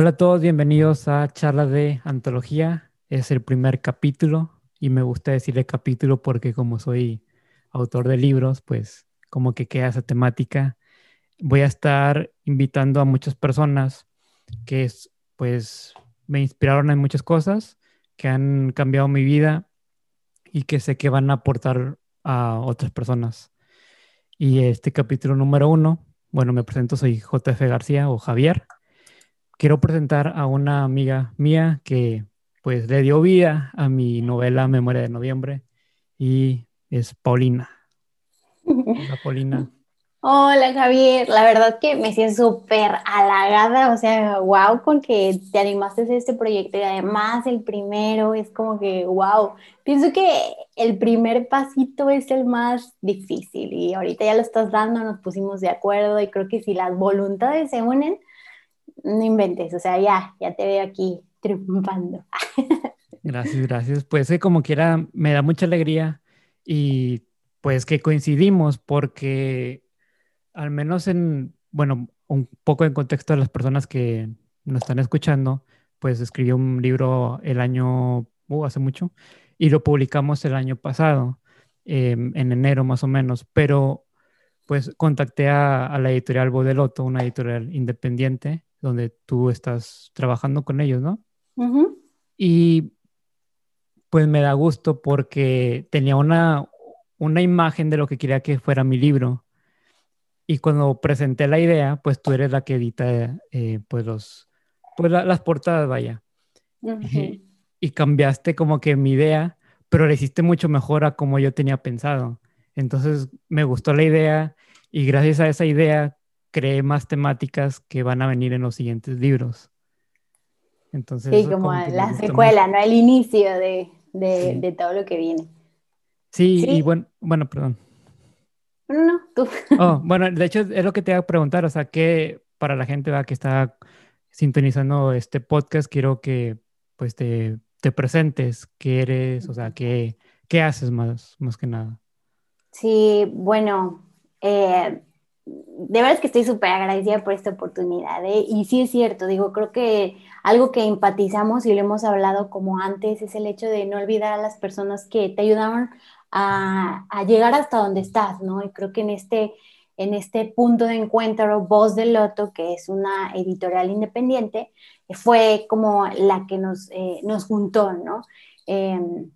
Hola a todos, bienvenidos a Charla de Antología. Es el primer capítulo y me gusta decirle capítulo porque como soy autor de libros, pues como que queda esa temática. Voy a estar invitando a muchas personas que pues me inspiraron en muchas cosas, que han cambiado mi vida y que sé que van a aportar a otras personas. Y este capítulo número uno, bueno, me presento, soy JF García o Javier. Quiero presentar a una amiga mía que pues le dio vida a mi novela Memoria de Noviembre y es Paulina. Hola, Paulina. Hola Javier, la verdad que me siento súper halagada, o sea, wow con que te animaste a este proyecto y además el primero es como que wow, pienso que el primer pasito es el más difícil y ahorita ya lo estás dando, nos pusimos de acuerdo y creo que si las voluntades se unen, no inventes, o sea, ya, ya te veo aquí triunfando. Gracias, gracias. Pues como quiera, me da mucha alegría y pues que coincidimos porque al menos en, bueno, un poco en contexto de las personas que nos están escuchando, pues escribió un libro el año, uh, hace mucho, y lo publicamos el año pasado, em, en enero más o menos, pero pues contacté a, la editorial Bodeloto, una editorial independiente, donde tú estás trabajando con ellos, ¿no? Y pues me da gusto porque tenía una, una imagen de lo que quería que fuera mi libro y cuando presenté la idea, pues tú eres la que edita eh, pues los, pues las portadas, vaya. y, cambiaste como que mi idea, pero le hiciste mucho mejor a como yo tenía pensado. Entonces me gustó la idea y gracias a esa idea creé más temáticas que van a venir en los siguientes libros. Entonces, sí, como, la secuela, ¿no? El inicio de, de, de, todo lo que viene. Sí, sí, y bueno, bueno, perdón. No, no, tú. Oh, bueno, de hecho es lo que te iba a preguntar, o sea, que para la gente que está sintonizando este podcast, quiero que pues te, te presentes, qué eres, o sea, qué, qué haces más, más que nada. Sí, bueno, eh, de verdad es que estoy súper agradecida por esta oportunidad. ¿eh? Y sí es cierto, digo, creo que algo que empatizamos y lo hemos hablado como antes es el hecho de no olvidar a las personas que te ayudaron a, llegar hasta donde estás, ¿no? Y creo que en este, en este punto de encuentro, Voz del Loto, que es una editorial independiente, fue como la que nos, eh, nos juntó, ¿no? Em,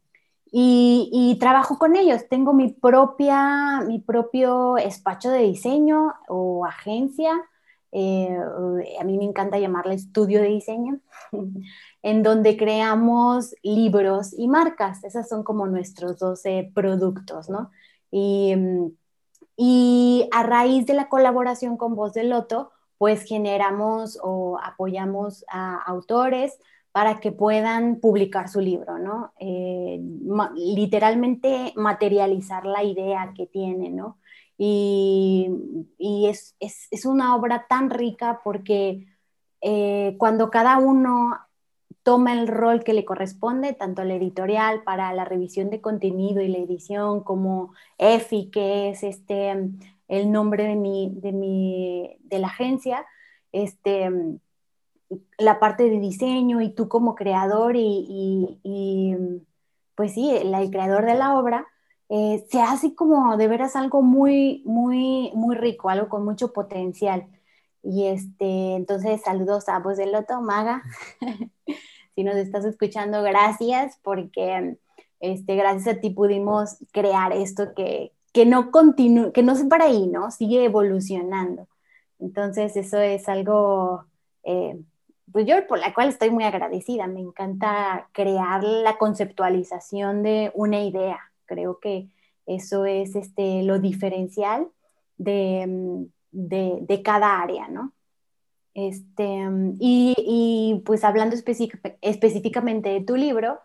y, trabajo con ellos. Tengo mi, propia, mi propio despacho de diseño o agencia. Eh, a mí me encanta llamarle estudio de diseño. en donde creamos libros y marcas. Esas son como nuestros 12 productos, ¿no? Y, y a raíz de la colaboración con Voz del Loto, pues generamos o apoyamos a autores para que puedan publicar su libro, ¿no? Eh, literalmente materializar la idea que tienen, ¿no? Y, es, es, es, una obra tan rica porque eh, cuando cada uno toma el rol que le corresponde, tanto la editorial para la revisión de contenido y la edición, como EFI, que es este, el nombre de, mi, de, mi, de la agencia, este, la parte de diseño y tú como creador y, pues sí, el, creador de la obra, eh, se hace como de veras algo muy, muy, muy rico, algo con mucho potencial. Y este, entonces saludos a Voz del Loto, Maga. si nos estás escuchando, gracias, porque este, gracias a ti pudimos crear esto que, que no continúa, que no se para ahí, ¿no? Sigue evolucionando. Entonces, eso es algo, eh, pues yo por la cual estoy muy agradecida. Me encanta crear la conceptualización de una idea. Creo que eso es este, lo diferencial de, de, de cada área, ¿no? Este, y, y, pues hablando específicamente de tu libro,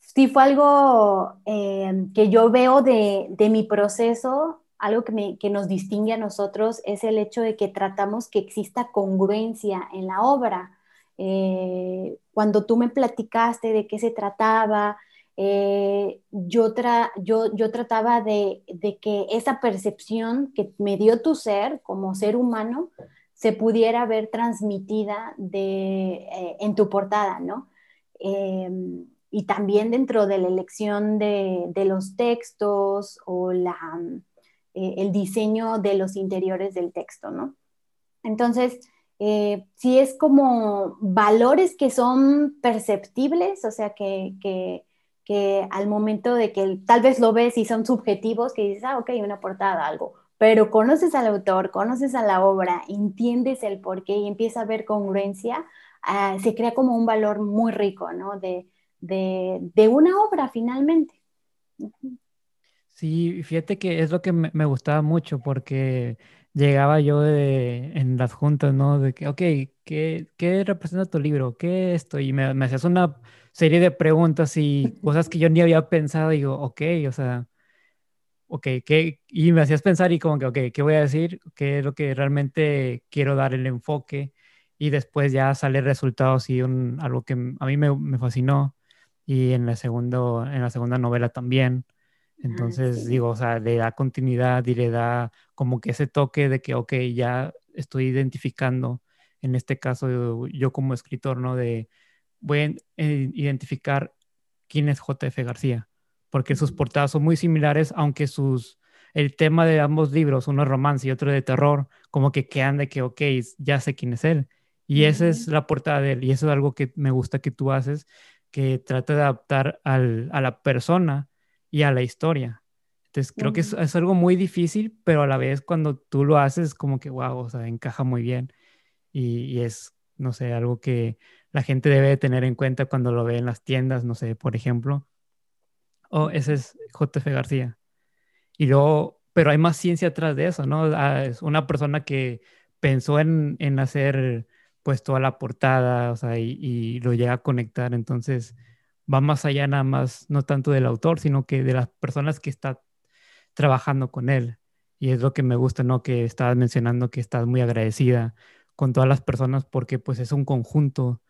sí fue algo eh, que yo veo de, de mi proceso, algo que, que, nos distingue a nosotros es el hecho de que tratamos que exista congruencia en la obra. Eh, cuando tú me platicaste de qué se trataba, eh, yo, tra yo, yo, trataba de, de, que esa percepción que me dio tu ser como ser humano se pudiera ver transmitida de, eh, en tu portada, ¿no? Em, y también dentro de la elección de, de los textos o la, eh, el diseño de los interiores del texto, ¿no? Entonces, eh, si es como valores que son perceptibles, o sea, que, que, que, al momento de que tal vez lo ves y son subjetivos, que dices, ah, ok, una portada, algo, pero conoces al autor, conoces a la obra, entiendes el porqué y empieza a ver congruencia, ah, se crea como un valor muy rico, ¿no? De, de, de una obra finalmente. Sí, fíjate que es lo que me, gustaba mucho porque llegaba yo de, en las juntas, ¿no? De que, ok, ¿qué, qué representa tu libro? ¿Qué es esto? Y me, me, hacías una serie de preguntas y cosas que yo ni había pensado. Y digo, ok, o sea, ok, ¿qué? Y me hacías pensar y como que, ok, ¿qué voy a decir? ¿Qué es lo que realmente quiero dar el enfoque? Y después ya sale resultados y un, algo que a mí me, me fascinó. Y en la, segundo, en la segunda novela también entonces, digo, o sea, le da continuidad y le da como que ese toque de que, ok, ya estoy identificando, en este caso yo como escritor, ¿no? De, voy a identificar quién es JF García, porque sus portadas son muy similares, aunque sus, el tema de ambos libros, uno es romance y otro de terror, como que quedan de que, ok, ya sé quién es él. Y esa es la portada de él, y eso es algo que me gusta que tú haces, que trata de adaptar al, a la persona y a la historia. Entonces creo que es, es, algo muy difícil, pero a la vez cuando tú lo haces como que, wow, o sea, encaja muy bien y, es, no sé, algo que la gente debe tener en cuenta cuando lo ve en las tiendas, no sé, por ejemplo. Oh, ese es JF García. Y luego, pero hay más ciencia atrás de eso, ¿no? Ah, es una persona que pensó en, en hacer pues toda la portada, o sea, y, y lo llega a conectar, entonces va más allá nada más, no tanto del autor, sino que de las personas que están trabajando con él. Y es lo que me gusta, ¿no? Que estabas mencionando que estás muy agradecida con todas las personas porque pues es un conjunto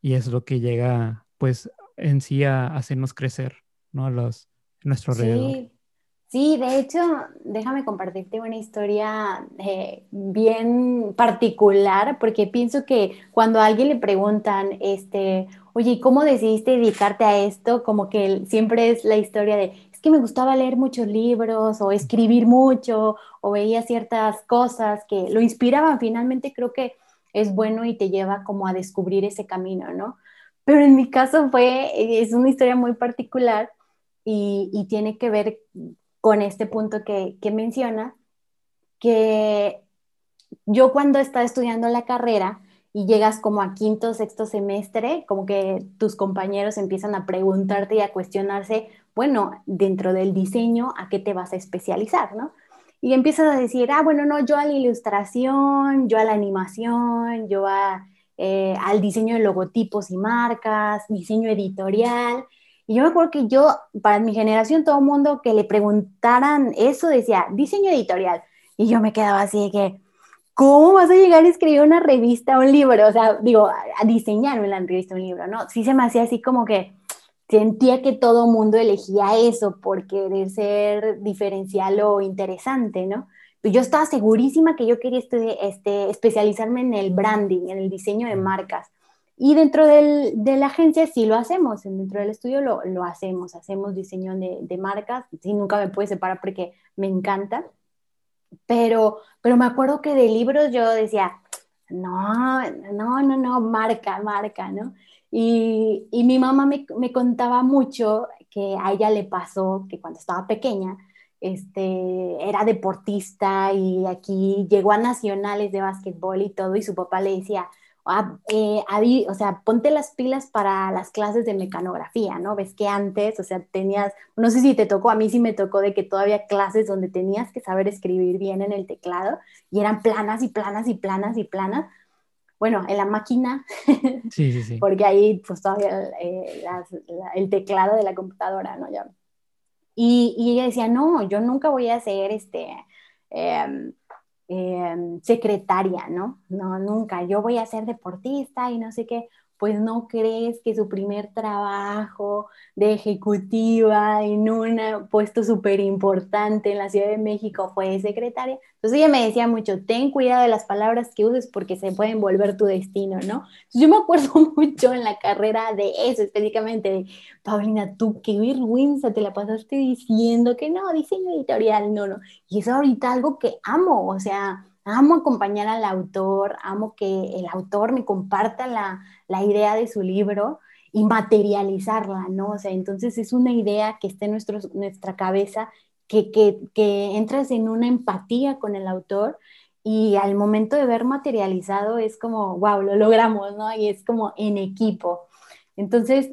y es lo que llega pues en sí a hacernos crecer, ¿no? Los, nuestro alrededor. Sí, de hecho, déjame compartirte una historia eh, bien particular, porque pienso que cuando a alguien le preguntan, este, oye, ¿cómo decidiste dedicarte a esto? Como que siempre es la historia de, es que me gustaba leer muchos libros o escribir mucho o veía ciertas cosas que lo inspiraban. Finalmente creo que es bueno y te lleva como a descubrir ese camino, ¿no? Pero en mi caso fue, es una historia muy particular y tiene que ver con este punto que, que menciona, que yo cuando estaba estudiando la carrera y llegas como a quinto, sexto semestre, como que tus compañeros empiezan a preguntarte y a cuestionarse, bueno, dentro del diseño, ¿a qué te vas a especializar, no? Y empiezas a decir, ah, bueno, no, yo a la ilustración, yo a la animación, yo a, eh, al diseño de logotipos y marcas, diseño editorial. Y yo me acuerdo que yo, para mi generación, todo el mundo que le preguntaran eso decía diseño editorial. Y yo me quedaba así de que, ¿cómo vas a llegar a escribir una revista, un libro? O sea, digo, a diseñar una revista, un libro, ¿no? Sí se me hacía así como que sentía que todo el mundo elegía eso por querer ser diferencial o interesante, ¿no? Pero yo estaba segurísima que yo quería este, especializarme en el branding, en el diseño de marcas. Y dentro del, de la agencia sí lo hacemos, dentro del estudio lo, lo hacemos, hacemos diseño de, de, marcas, sí, nunca me pude separar porque me encanta, pero, pero me acuerdo que de libros yo decía, no, no, no, no, marca, marca, ¿no? Y, y mi mamá me, me, contaba mucho que a ella le pasó que cuando estaba pequeña, este, era deportista y aquí llegó a nacionales de básquetbol y todo, y su papá le decía, Ah, eh, o sea, ponte las pilas para las clases de mecanografía, ¿no? Ves que antes, o sea, tenías, no sé si te tocó, a mí sí me tocó de que todavía clases donde tenías que saber escribir bien en el teclado y eran planas y planas y planas y planas. Bueno, en la máquina, sí, sí, sí. porque ahí pues todavía eh, el teclado de la computadora, ¿no? Ya. Y, y, ella decía, no, yo nunca voy a hacer este... Eh, Em, secretaria, ¿no? No, nunca, yo voy a ser deportista y no sé qué, pues no crees que su primer trabajo de ejecutiva en un puesto súper importante en la Ciudad de México fue secretaria. Entonces ella me decía mucho, ten cuidado de las palabras que uses porque se pueden volver tu destino, ¿no? yo me acuerdo mucho en la carrera de eso, específicamente de, Paulina, tú qué vergüenza, te la pasaste diciendo que no, diseño editorial, no, no. Y es ahorita algo que amo, o sea, amo acompañar al autor, amo que el autor me comparta la, la idea de su libro y materializarla, ¿no? O sea, entonces es una idea que está en nuestra cabeza, que, que, que entras en una empatía con el autor y al momento de ver materializado es como, wow, lo logramos, ¿no? Y es como en equipo. Entonces,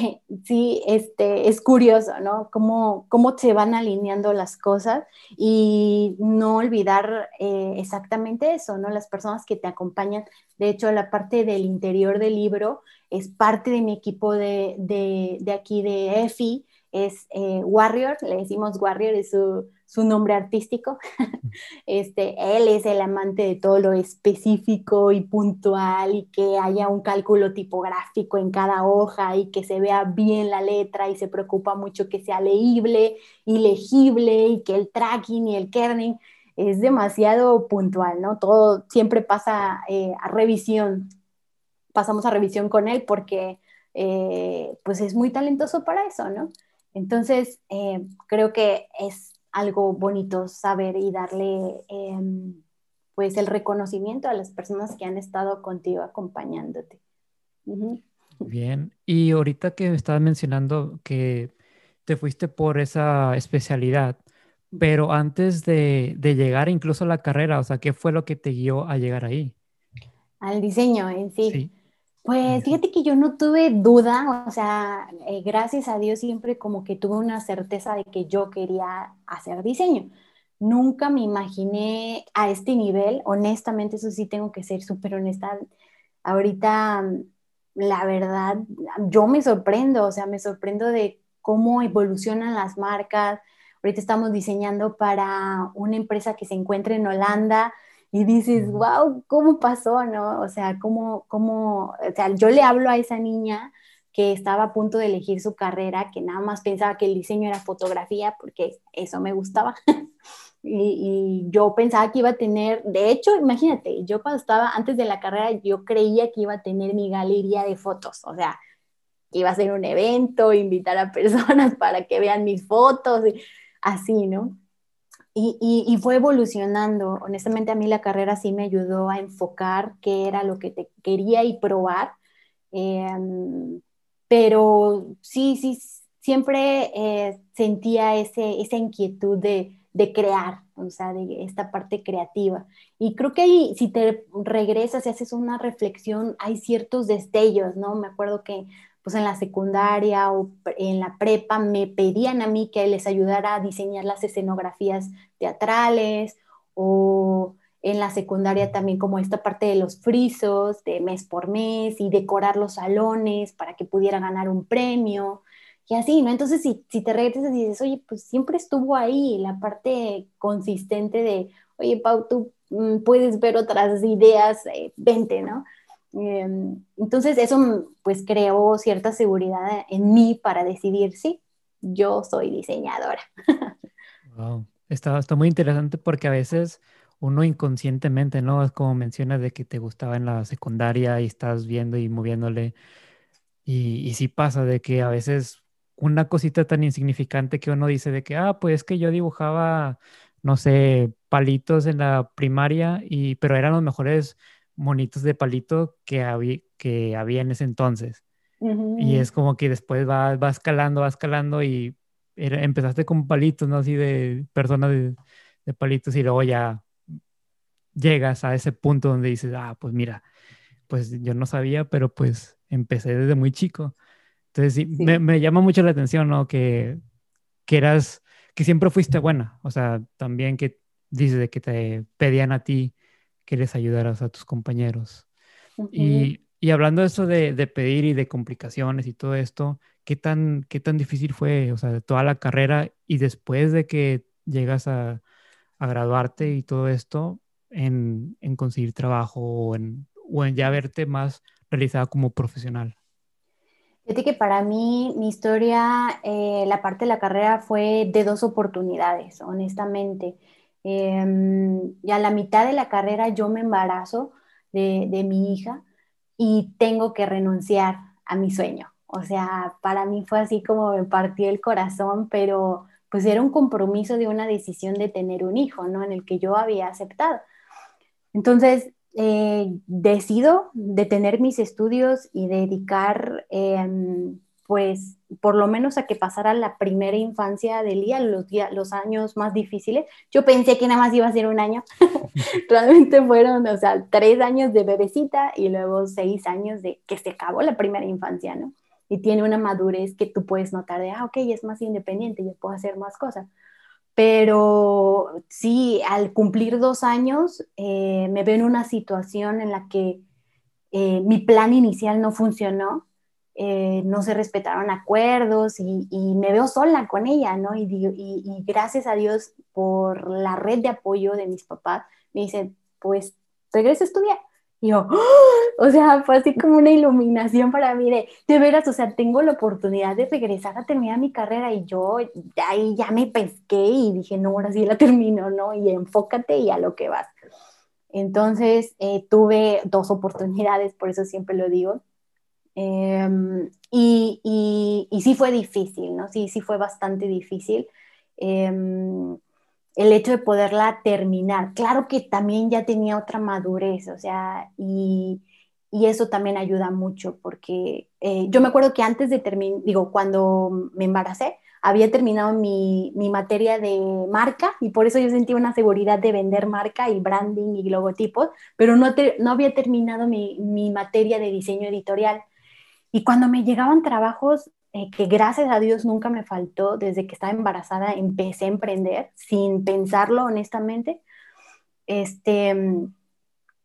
mm, sí, este, es curioso, ¿no? Cómo, cómo se van alineando las cosas y no olvidar eh, exactamente eso, ¿no? Las personas que te acompañan. De hecho, la parte del interior del libro es parte de mi equipo de, de, de aquí de EFI, es eh, Warrior, le decimos Warrior, es su, su nombre artístico. este, él es el amante de todo lo específico y puntual y que haya un cálculo tipográfico en cada hoja y que se vea bien la letra y se preocupa mucho que sea leíble y legible y que el tracking y el kerning es demasiado puntual, ¿no? Todo siempre pasa eh, a revisión, pasamos a revisión con él porque eh, pues es muy talentoso para eso, ¿no? Entonces, eh, creo que es algo bonito saber y darle em, pues el reconocimiento a las personas que han estado contigo acompañándote. Bien, y ahorita que estabas mencionando que te fuiste por esa especialidad, pero antes de, de, llegar incluso a la carrera, o sea, ¿qué fue lo que te guió a llegar ahí? Al diseño en sí. sí. Pues fíjate que yo no tuve duda, o sea, eh, gracias a Dios siempre como que tuve una certeza de que yo quería hacer diseño. Nunca me imaginé a este nivel, honestamente, eso sí tengo que ser súper honesta. Ahorita, la verdad, yo me sorprendo, o sea, me sorprendo de cómo evolucionan las marcas. Ahorita estamos diseñando para una empresa que se encuentra en Holanda, y dices, wow, ¿cómo pasó? ¿No? O sea, ¿cómo, cómo, o sea, yo le hablo a esa niña que estaba a punto de elegir su carrera, que nada más pensaba que el diseño era fotografía, porque eso me gustaba. y, y, yo pensaba que iba a tener, de hecho, imagínate, yo cuando estaba antes de la carrera, yo creía que iba a tener mi galería de fotos, o sea, que iba a ser un evento, invitar a personas para que vean mis fotos, y así, ¿no? Y, fue evolucionando. Honestamente, a mí la carrera sí me ayudó a enfocar qué era lo que te quería y probar. Em, pero sí, sí, siempre eh, sentía ese, esa inquietud de, de, crear, o sea, de esta parte creativa. Y creo que ahí, si te regresas y haces una reflexión, hay ciertos destellos, ¿no? Me acuerdo que pues en la secundaria o en la prepa me pedían a mí que les ayudara a diseñar las escenografías teatrales o en la secundaria también como esta parte de los frisos de mes por mes y decorar los salones para que pudiera ganar un premio y así, ¿no? Entonces, si, si te regresas y dices, oye, pues siempre estuvo ahí la parte consistente de, oye, Pau, tú mm, puedes ver otras ideas, eh, vente, ¿no? Em, entonces eso pues creó cierta seguridad en mí para decidir, sí, yo soy diseñadora. Wow, está, está muy interesante porque a veces uno inconscientemente, ¿no? Es como mencionas de que te gustaba en la secundaria y estás viendo y moviéndole. Y, y sí pasa de que a veces una cosita tan insignificante que uno dice de que, ah, pues que yo dibujaba, no sé, palitos en la primaria, y, pero eran los mejores monitos de palito que había, que había en ese entonces. Y es como que después va, va escalando, va escalando y empezaste con palitos, ¿no? Así de personas de, palitos y luego ya llegas a ese punto donde dices, ah, pues mira, pues yo no sabía, pero pues empecé desde muy chico. Entonces sí, Me, me, llama mucho la atención, ¿no? Que, que eras, que siempre fuiste buena, o sea, también que dices de que te pedían a ti que les ayudaras a tus compañeros. y, y, hablando de eso de, de, pedir y de complicaciones y todo esto, ¿qué tan, ¿qué tan difícil fue, o sea, de toda la carrera y después de que llegas a, a graduarte y todo esto, en, en conseguir trabajo o en, o en, ya verte más realizaba como profesional? Fíjate que para mí, mi historia, eh, la parte de la carrera fue de dos oportunidades, honestamente. Em, y a la mitad de la carrera yo me embarazo de, de mi hija y tengo que renunciar a mi sueño. O sea, para mí fue así como me partió el corazón, pero pues era un compromiso de una decisión de tener un hijo, ¿no? En el que yo había aceptado. Entonces, eh, decido detener mis estudios y dedicar, em, pues, por lo menos a que pasara la primera infancia de Lía, los, los años más difíciles. Yo pensé que nada más iba a ser un año. Realmente fueron, o sea, tres años de bebecita y luego seis años de que se acabó la primera infancia, ¿no? y tiene una madurez que tú puedes notar de, ah, ok, es más independiente, ya puedo hacer más cosas. Pero sí, al cumplir dos años, eh, me veo en una situación en la que eh, mi plan inicial no funcionó, eh, no se respetaron acuerdos y, me veo sola con ella, ¿no? Y, y, gracias a Dios por la red de apoyo de mis papás, me dicen, pues regresa a estudiar. Yo, o sea, fue así como una iluminación para mí de, de veras, o sea, tengo la oportunidad de regresar a terminar mi carrera y yo ahí ya me pesqué y dije, no, ahora sí la termino, ¿no? Y enfócate y a lo que vas. Entonces, eh, tuve dos oportunidades, por eso siempre lo digo. Em, y, y, sí fue difícil, ¿no? Sí, sí fue bastante difícil. Eh, el hecho de poderla terminar. Claro que también ya tenía otra madurez, o sea, y, eso también ayuda mucho, porque eh, yo me acuerdo que antes de terminar, digo, cuando me embaracé, había terminado mi, materia de marca y por eso yo sentía una seguridad de vender marca y branding y logotipos, pero no, no había terminado mi, mi materia de diseño editorial. Y cuando me llegaban trabajos eh, que gracias a Dios nunca me faltó, desde que estaba embarazada empecé a emprender sin pensarlo honestamente. Este,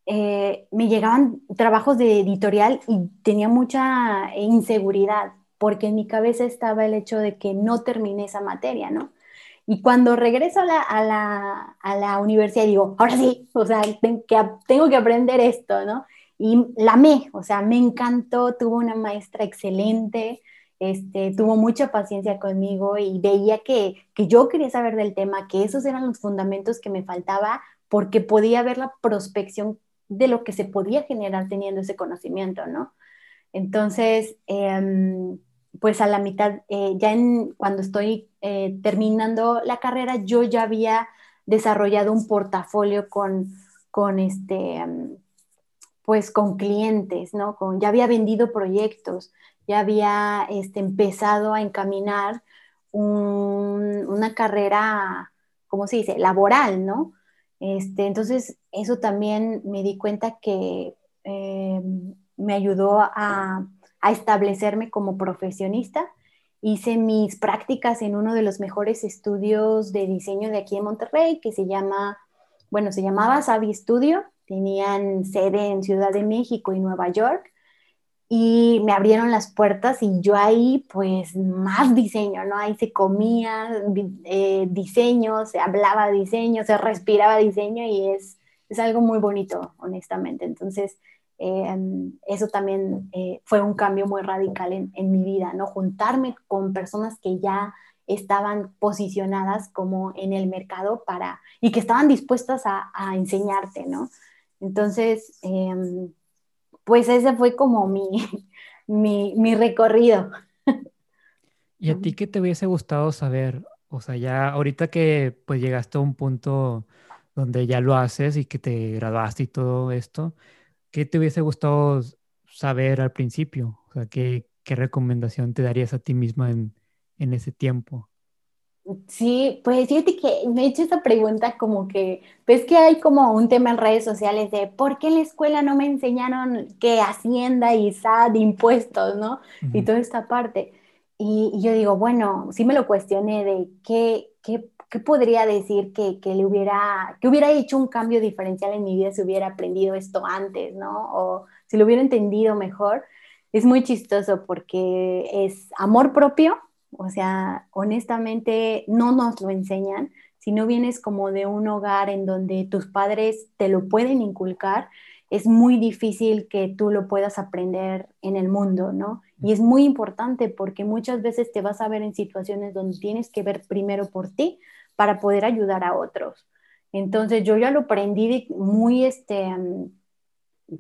eh, me llegaban trabajos de editorial y tenía mucha inseguridad porque en mi cabeza estaba el hecho de que no terminé esa materia, ¿no? Y cuando regreso a la, a la, a la universidad digo, ahora sí, o sea, tengo que, tengo que aprender esto, ¿no? Y la amé, o sea, me encantó, tuvo una maestra excelente, este, tuvo mucha paciencia conmigo y veía que, yo quería saber del tema, que esos eran los fundamentos que me faltaba porque podía ver la prospección de lo que se podía generar teniendo ese conocimiento, ¿no? Entonces, em, pues a la mitad, eh, ya en, cuando estoy eh, terminando la carrera, yo ya había desarrollado un portafolio con, con este, em, pues con clientes, ¿no? Con, ya había vendido proyectos, ya había este, empezado a encaminar una carrera, ¿cómo se dice?, laboral, ¿no? Este, entonces, eso también me di cuenta que eh, me ayudó a, establecerme como profesionista. Hice mis prácticas en uno de los mejores estudios de diseño de aquí en Monterrey, que se llama, bueno, se llamaba Savi Studio. Tenían sede en Ciudad de México y Nueva York y me abrieron las puertas y yo ahí pues más diseño, ¿no? Ahí se comía eh, diseño, se hablaba diseño, se respiraba diseño y es, es algo muy bonito, honestamente. Entonces, em, eso también eh, fue un cambio muy radical en, en, mi vida, ¿no? Juntarme con personas que ya estaban posicionadas como en el mercado para, y que estaban dispuestas a, a enseñarte, ¿no? Entonces, eh, pues ese fue como mi, mi, recorrido. ¿Y a ti qué te hubiese gustado saber? O sea, ya ahorita que pues llegaste a un punto donde ya lo haces y que te graduaste y todo esto, ¿qué te hubiese gustado saber al principio? O sea, ¿qué, qué recomendación te darías a ti misma en, en ese tiempo? Sí, pues fíjate que me he hecho esta pregunta como que, ves que hay como un tema en redes sociales de por qué en la escuela no me enseñaron que Hacienda y SAT, impuestos, ¿no? Y toda esta parte. Y, yo digo, bueno, sí me lo cuestioné de qué, qué, qué podría decir que, que, le hubiera, que hubiera hecho un cambio diferencial en mi vida si hubiera aprendido esto antes, ¿no? O si lo hubiera entendido mejor. Es muy chistoso porque es amor propio o sea, honestamente no nos lo enseñan. Si no vienes como de un hogar en donde tus padres te lo pueden inculcar, es muy difícil que tú lo puedas aprender en el mundo, ¿no? Y es muy importante porque muchas veces te vas a ver en situaciones donde tienes que ver primero por ti para poder ayudar a otros. Entonces yo ya lo aprendí muy, este,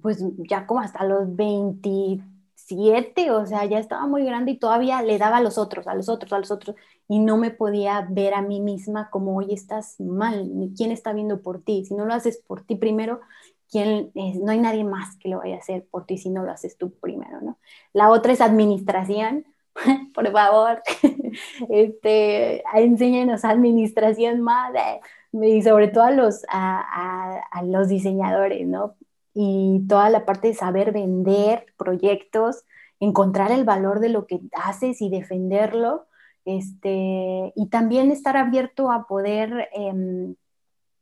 pues ya como hasta los 27, o sea, ya estaba muy grande y todavía le daba a los otros, a los otros, a los otros, y no me podía ver a mí misma como, oye, estás mal, ¿quién está viendo por ti? Si no lo haces por ti primero, ¿quién, no hay nadie más que lo vaya a hacer por ti si no lo haces tú primero, ¿no? La otra es administración, por favor, este, enséñenos administración más, y sobre todo a los, a, a, los diseñadores, ¿no? Y toda la parte de saber vender proyectos, encontrar el valor de lo que haces y defenderlo, este, y también estar abierto a poder em,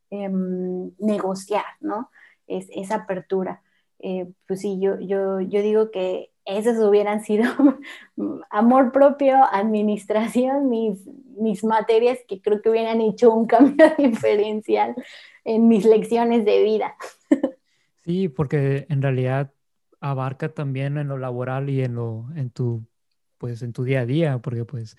em, negociar, ¿no? Es, esa apertura. Eh, pues sí, yo, yo, yo digo que esos hubieran sido amor propio, administración, mis, mis materias que creo que hubieran hecho un cambio diferencial en mis lecciones de vida. Sí, porque en realidad abarca también en lo laboral y en lo en tu pues en tu día a día, porque pues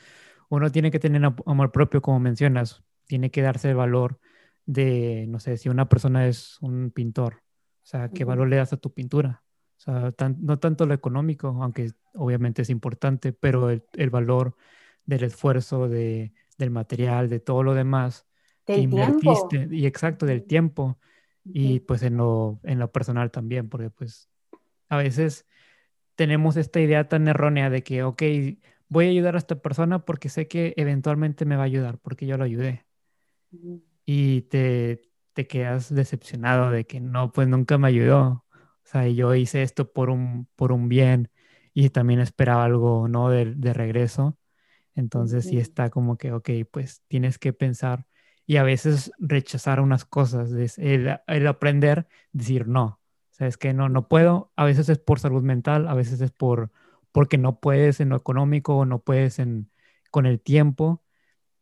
uno tiene que tener amor propio como mencionas, tiene que darse el valor de no sé, si una persona es un pintor, o sea, qué valor le das a tu pintura o sea, no tanto lo económico, aunque obviamente es importante, pero el, el valor del esfuerzo, de, del material, de todo lo demás que invertiste. Y exacto, del tiempo. Y pues en lo, en lo personal también, porque pues a veces tenemos esta idea tan errónea de que, ok, voy a ayudar a esta persona porque sé que eventualmente me va a ayudar, porque yo lo ayudé. Y te, te quedas decepcionado de que no, pues nunca me ayudó. O sea, yo hice esto por un, por un bien y también esperaba algo, ¿no? De, de regreso. Entonces sí está como que, ok, pues tienes que pensar y a veces rechazar unas cosas, el, el aprender, decir no, sabes que no, no puedo, a veces es por salud mental, a veces es por, porque no puedes en lo económico o no puedes en, con el tiempo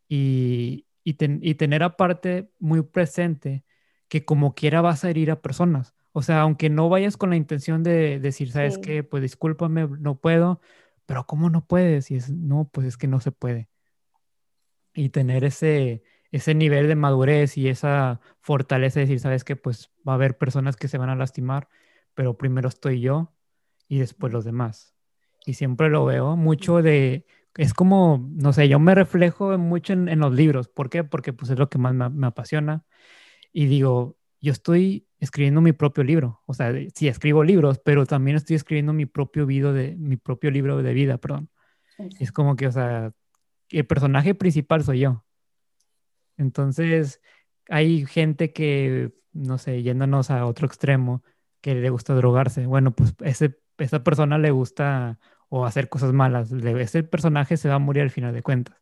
y, y, y tener aparte muy presente que como quiera vas a herir a personas. O sea, aunque no vayas con la intención de decir, ¿sabes qué? Pues discúlpame, no puedo, pero ¿cómo no puedes? Y es, no, pues es que no se puede. Y tener ese, ese nivel de madurez y esa fortaleza de decir, ¿sabes qué? Pues va a haber personas que se van a lastimar, pero primero estoy yo y después los demás. Y siempre lo veo mucho de, es como, no sé, yo me reflejo mucho en, los libros. ¿Por qué? Porque pues es lo que más me, me apasiona. Y digo, yo estoy escribiendo mi propio libro. O sea, sí escribo libros, pero también estoy escribiendo mi propio, video de, mi propio libro de vida, perdón. Es como que, o sea, el personaje principal soy yo. Entonces, hay gente que, no sé, yéndonos a otro extremo, que le gusta drogarse. Bueno, pues ese, esa persona le gusta o hacer cosas malas. Ese personaje se va a morir al final de cuentas.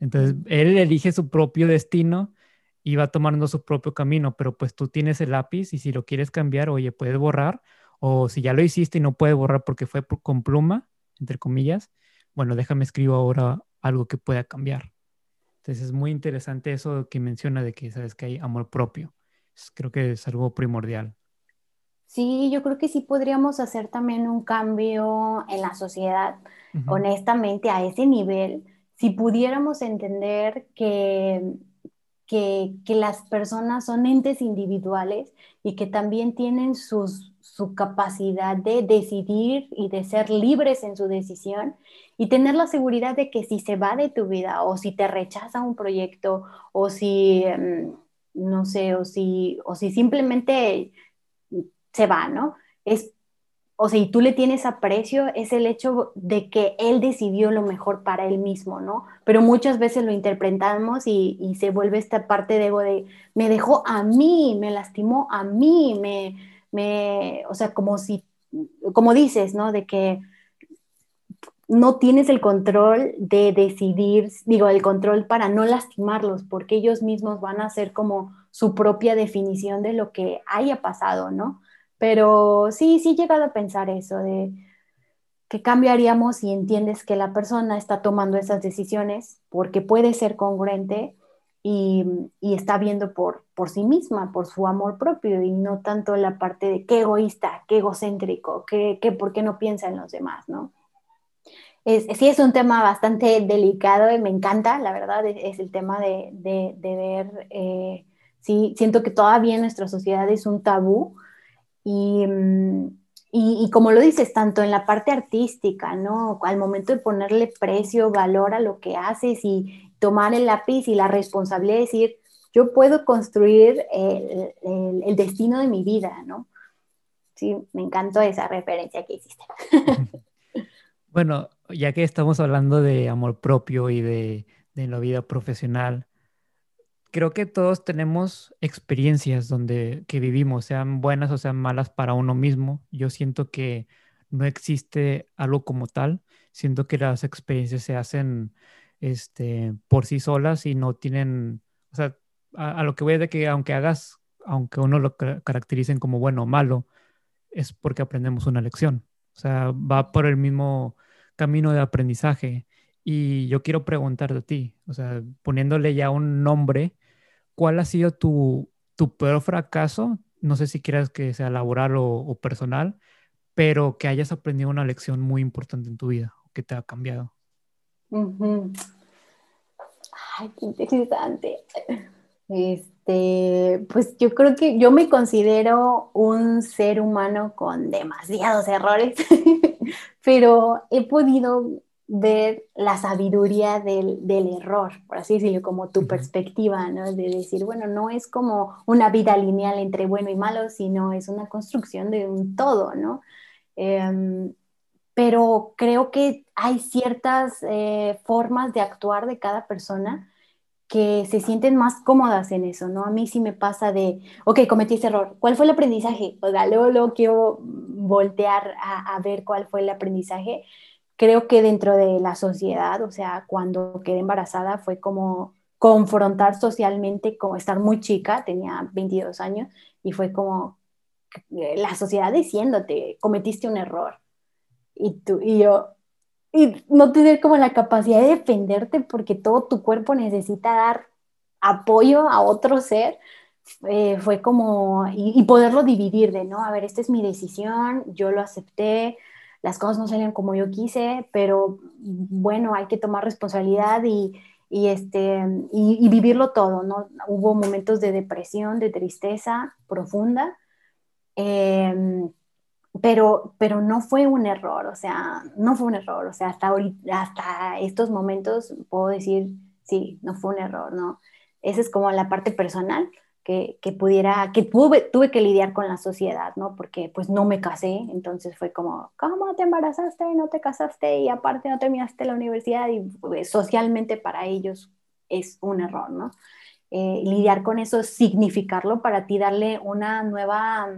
Entonces, él elige su propio destino y va tomando su propio camino, pero pues tú tienes el lápiz y si lo quieres cambiar, oye, puedes borrar, o si ya lo hiciste y no puedes borrar porque fue con pluma, entre comillas, bueno, déjame escribo ahora algo que pueda cambiar. Entonces es muy interesante eso que menciona de que sabes que hay amor propio. Creo que es algo primordial. Sí, yo creo que sí podríamos hacer también un cambio en la sociedad, honestamente, a ese nivel, si pudiéramos entender que que, las personas son entes individuales y que también tienen su capacidad de decidir y de ser libres en su decisión y tener la seguridad de que si se va de tu vida o si te rechaza un proyecto o si, em, no sé, o si, o si simplemente se va, ¿no? Es o sea, y tú le tienes aprecio, es el hecho de que él decidió lo mejor para él mismo, ¿no? Pero muchas veces lo interpretamos y, se vuelve esta parte de ego de, me dejó a mí, me lastimó a mí, me, me, o sea, como si, como dices, ¿no? De que no tienes el control de decidir, digo, el control para no lastimarlos, porque ellos mismos van a hacer como su propia definición de lo que haya pasado, ¿no? Pero sí, sí he llegado a pensar eso, de que cambiaríamos si entiendes que la persona está tomando esas decisiones porque puede ser congruente y, está viendo por, por sí misma, por su amor propio y no tanto la parte de qué egoísta, qué egocéntrico, qué, qué por qué no piensa en los demás, ¿no? Es, sí es un tema bastante delicado y me encanta, la verdad, es, el tema de, de, ver, eh, sí, siento que todavía en nuestra sociedad es un tabú y, mm, y, y, como lo dices, tanto en la parte artística, ¿no? Al momento de ponerle precio, valor a lo que haces y tomar el lápiz y la responsabilidad de decir, yo puedo construir el, el, destino de mi vida, ¿no? Sí, me encantó esa referencia que hiciste. bueno, ya que estamos hablando de amor propio y de, de la vida profesional, creo que todos tenemos experiencias donde que vivimos, sean buenas o sean malas para uno mismo. Yo siento que no existe algo como tal. Siento que las experiencias se hacen este, por sí solas y no tienen, o sea, a, lo que voy de que aunque hagas, aunque uno lo caractericen como bueno o malo, es porque aprendemos una lección. O sea, va por el mismo camino de aprendizaje. Y yo quiero preguntarte a ti, o sea, poniéndole ya un nombre, ¿cuál ha sido tu, tu peor fracaso? No sé si quieras que sea laboral o, personal, pero que hayas aprendido una lección muy importante en tu vida, que te ha cambiado. Ay, qué interesante. Este, pues yo creo que yo me considero un ser humano con demasiados errores, pero he podido ver la sabiduría del, error, por así decirlo, como tu perspectiva, ¿no? De decir, bueno, no es como una vida lineal entre bueno y malo, sino es una construcción de un todo, ¿no? Em, pero creo que hay ciertas eh, formas de actuar de cada persona que se sienten más cómodas en eso, ¿no? A mí sí me pasa de, ok, cometí ese error, ¿cuál fue el aprendizaje? O sea, luego, luego quiero voltear a, a, ver cuál fue el aprendizaje. Creo que dentro de la sociedad, o sea, cuando quedé embarazada fue como confrontar socialmente, como estar muy chica, tenía 22 años, y fue como la sociedad diciéndote, cometiste un error y, tú, y yo, y no tener como la capacidad de defenderte porque todo tu cuerpo necesita dar apoyo a otro ser, eh, fue como, y, poderlo dividir de, ¿no? A ver, esta es mi decisión, yo lo acepté, las cosas no salieron como yo quise, pero bueno, hay que tomar responsabilidad y, y este, y, y, vivirlo todo, ¿no? Hubo momentos de depresión, de tristeza profunda. Eh, pero, pero no fue un error, o sea, no fue un error, o sea, hasta, ahorita, hasta estos momentos puedo decir, sí, no fue un error, ¿no? Esa es como la parte personal que, que pudiera, que tuve, tuve que lidiar con la sociedad, ¿no? Porque pues no me casé, entonces fue como, ¿cómo te embarazaste y no te casaste y aparte no terminaste la universidad? Y pues, socialmente para ellos es un error, ¿no? Eh, lidiar con eso, significarlo para ti, darle una nueva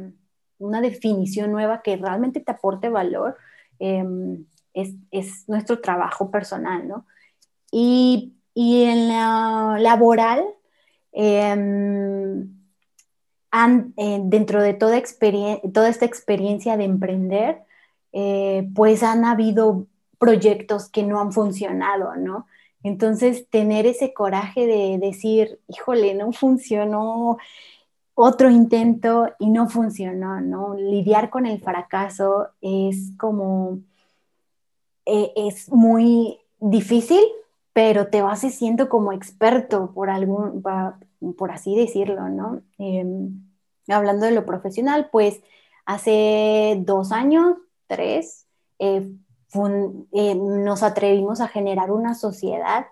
una definición nueva que realmente te aporte valor, em, es, es, nuestro trabajo personal, ¿no? Y, y en la laboral, em, eh, dentro de toda, toda esta experiencia de emprender, eh, pues han habido proyectos que no han funcionado, ¿no? Entonces, tener ese coraje de decir, híjole, no funcionó, otro intento y no funcionó, ¿no? Lidiar con el fracaso es como, eh, es muy difícil, pero te vas haciendo como experto por algún, por así decirlo, ¿no? Em, hablando de lo profesional, pues hace dos años, tres, eh, eh, nos atrevimos a generar una sociedad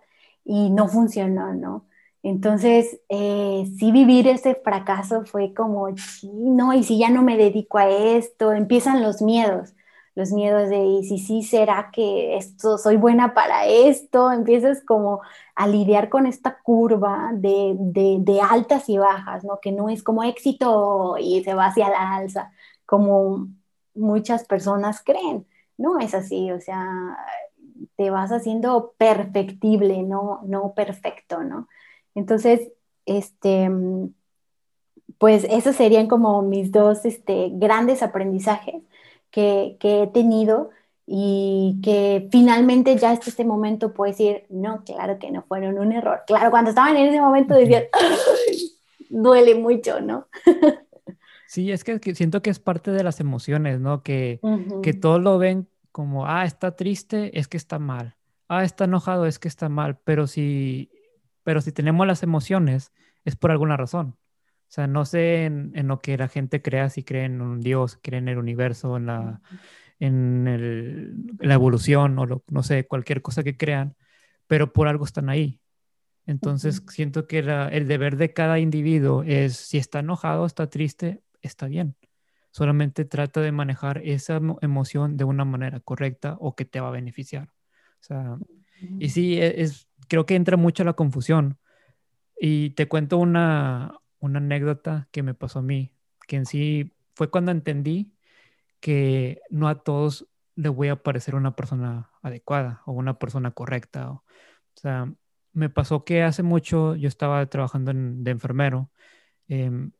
y no funcionó, ¿no? Entonces, eh, sí vivir ese fracaso fue como, no, y si ya no me dedico a esto, empiezan los miedos, los miedos de, y si sí será que esto, soy buena para esto, empiezas como a lidiar con esta curva de, de altas y bajas, ¿no? Que no es como éxito y se va hacia la alza, como muchas personas creen, no es así, o sea, te vas haciendo perfectible, no, no perfecto, ¿no? Entonces, este, pues esos serían como mis dos este, grandes aprendizajes que, he tenido y que finalmente ya hasta este momento puedes decir, no, claro que no fueron un error. Claro, cuando estaban en ese momento decían, duele mucho, ¿no? sí, es que, siento que es parte de las emociones, ¿no? Que, que todos lo ven como, ah, está triste, es que está mal. Ah, está enojado, es que está mal. Pero si, pero si tenemos las emociones, es por alguna razón. O sea, no sé en, lo que la gente crea, si cree en un Dios, cree en el universo, en la en, la evolución o no sé, cualquier cosa que crean, pero por algo están ahí. Entonces siento que el deber de cada individuo es, si está enojado, está triste, está bien. Solamente trata de manejar esa emoción de una manera correcta o que te va a beneficiar. O sea, y sí, e, es, creo que entra mucho la confusión. Y te cuento una, una anécdota que me pasó a mí, que en sí fue cuando entendí que no a todos le voy a parecer una persona adecuada o una persona correcta. O, sea, me pasó que hace mucho yo estaba trabajando de enfermero em,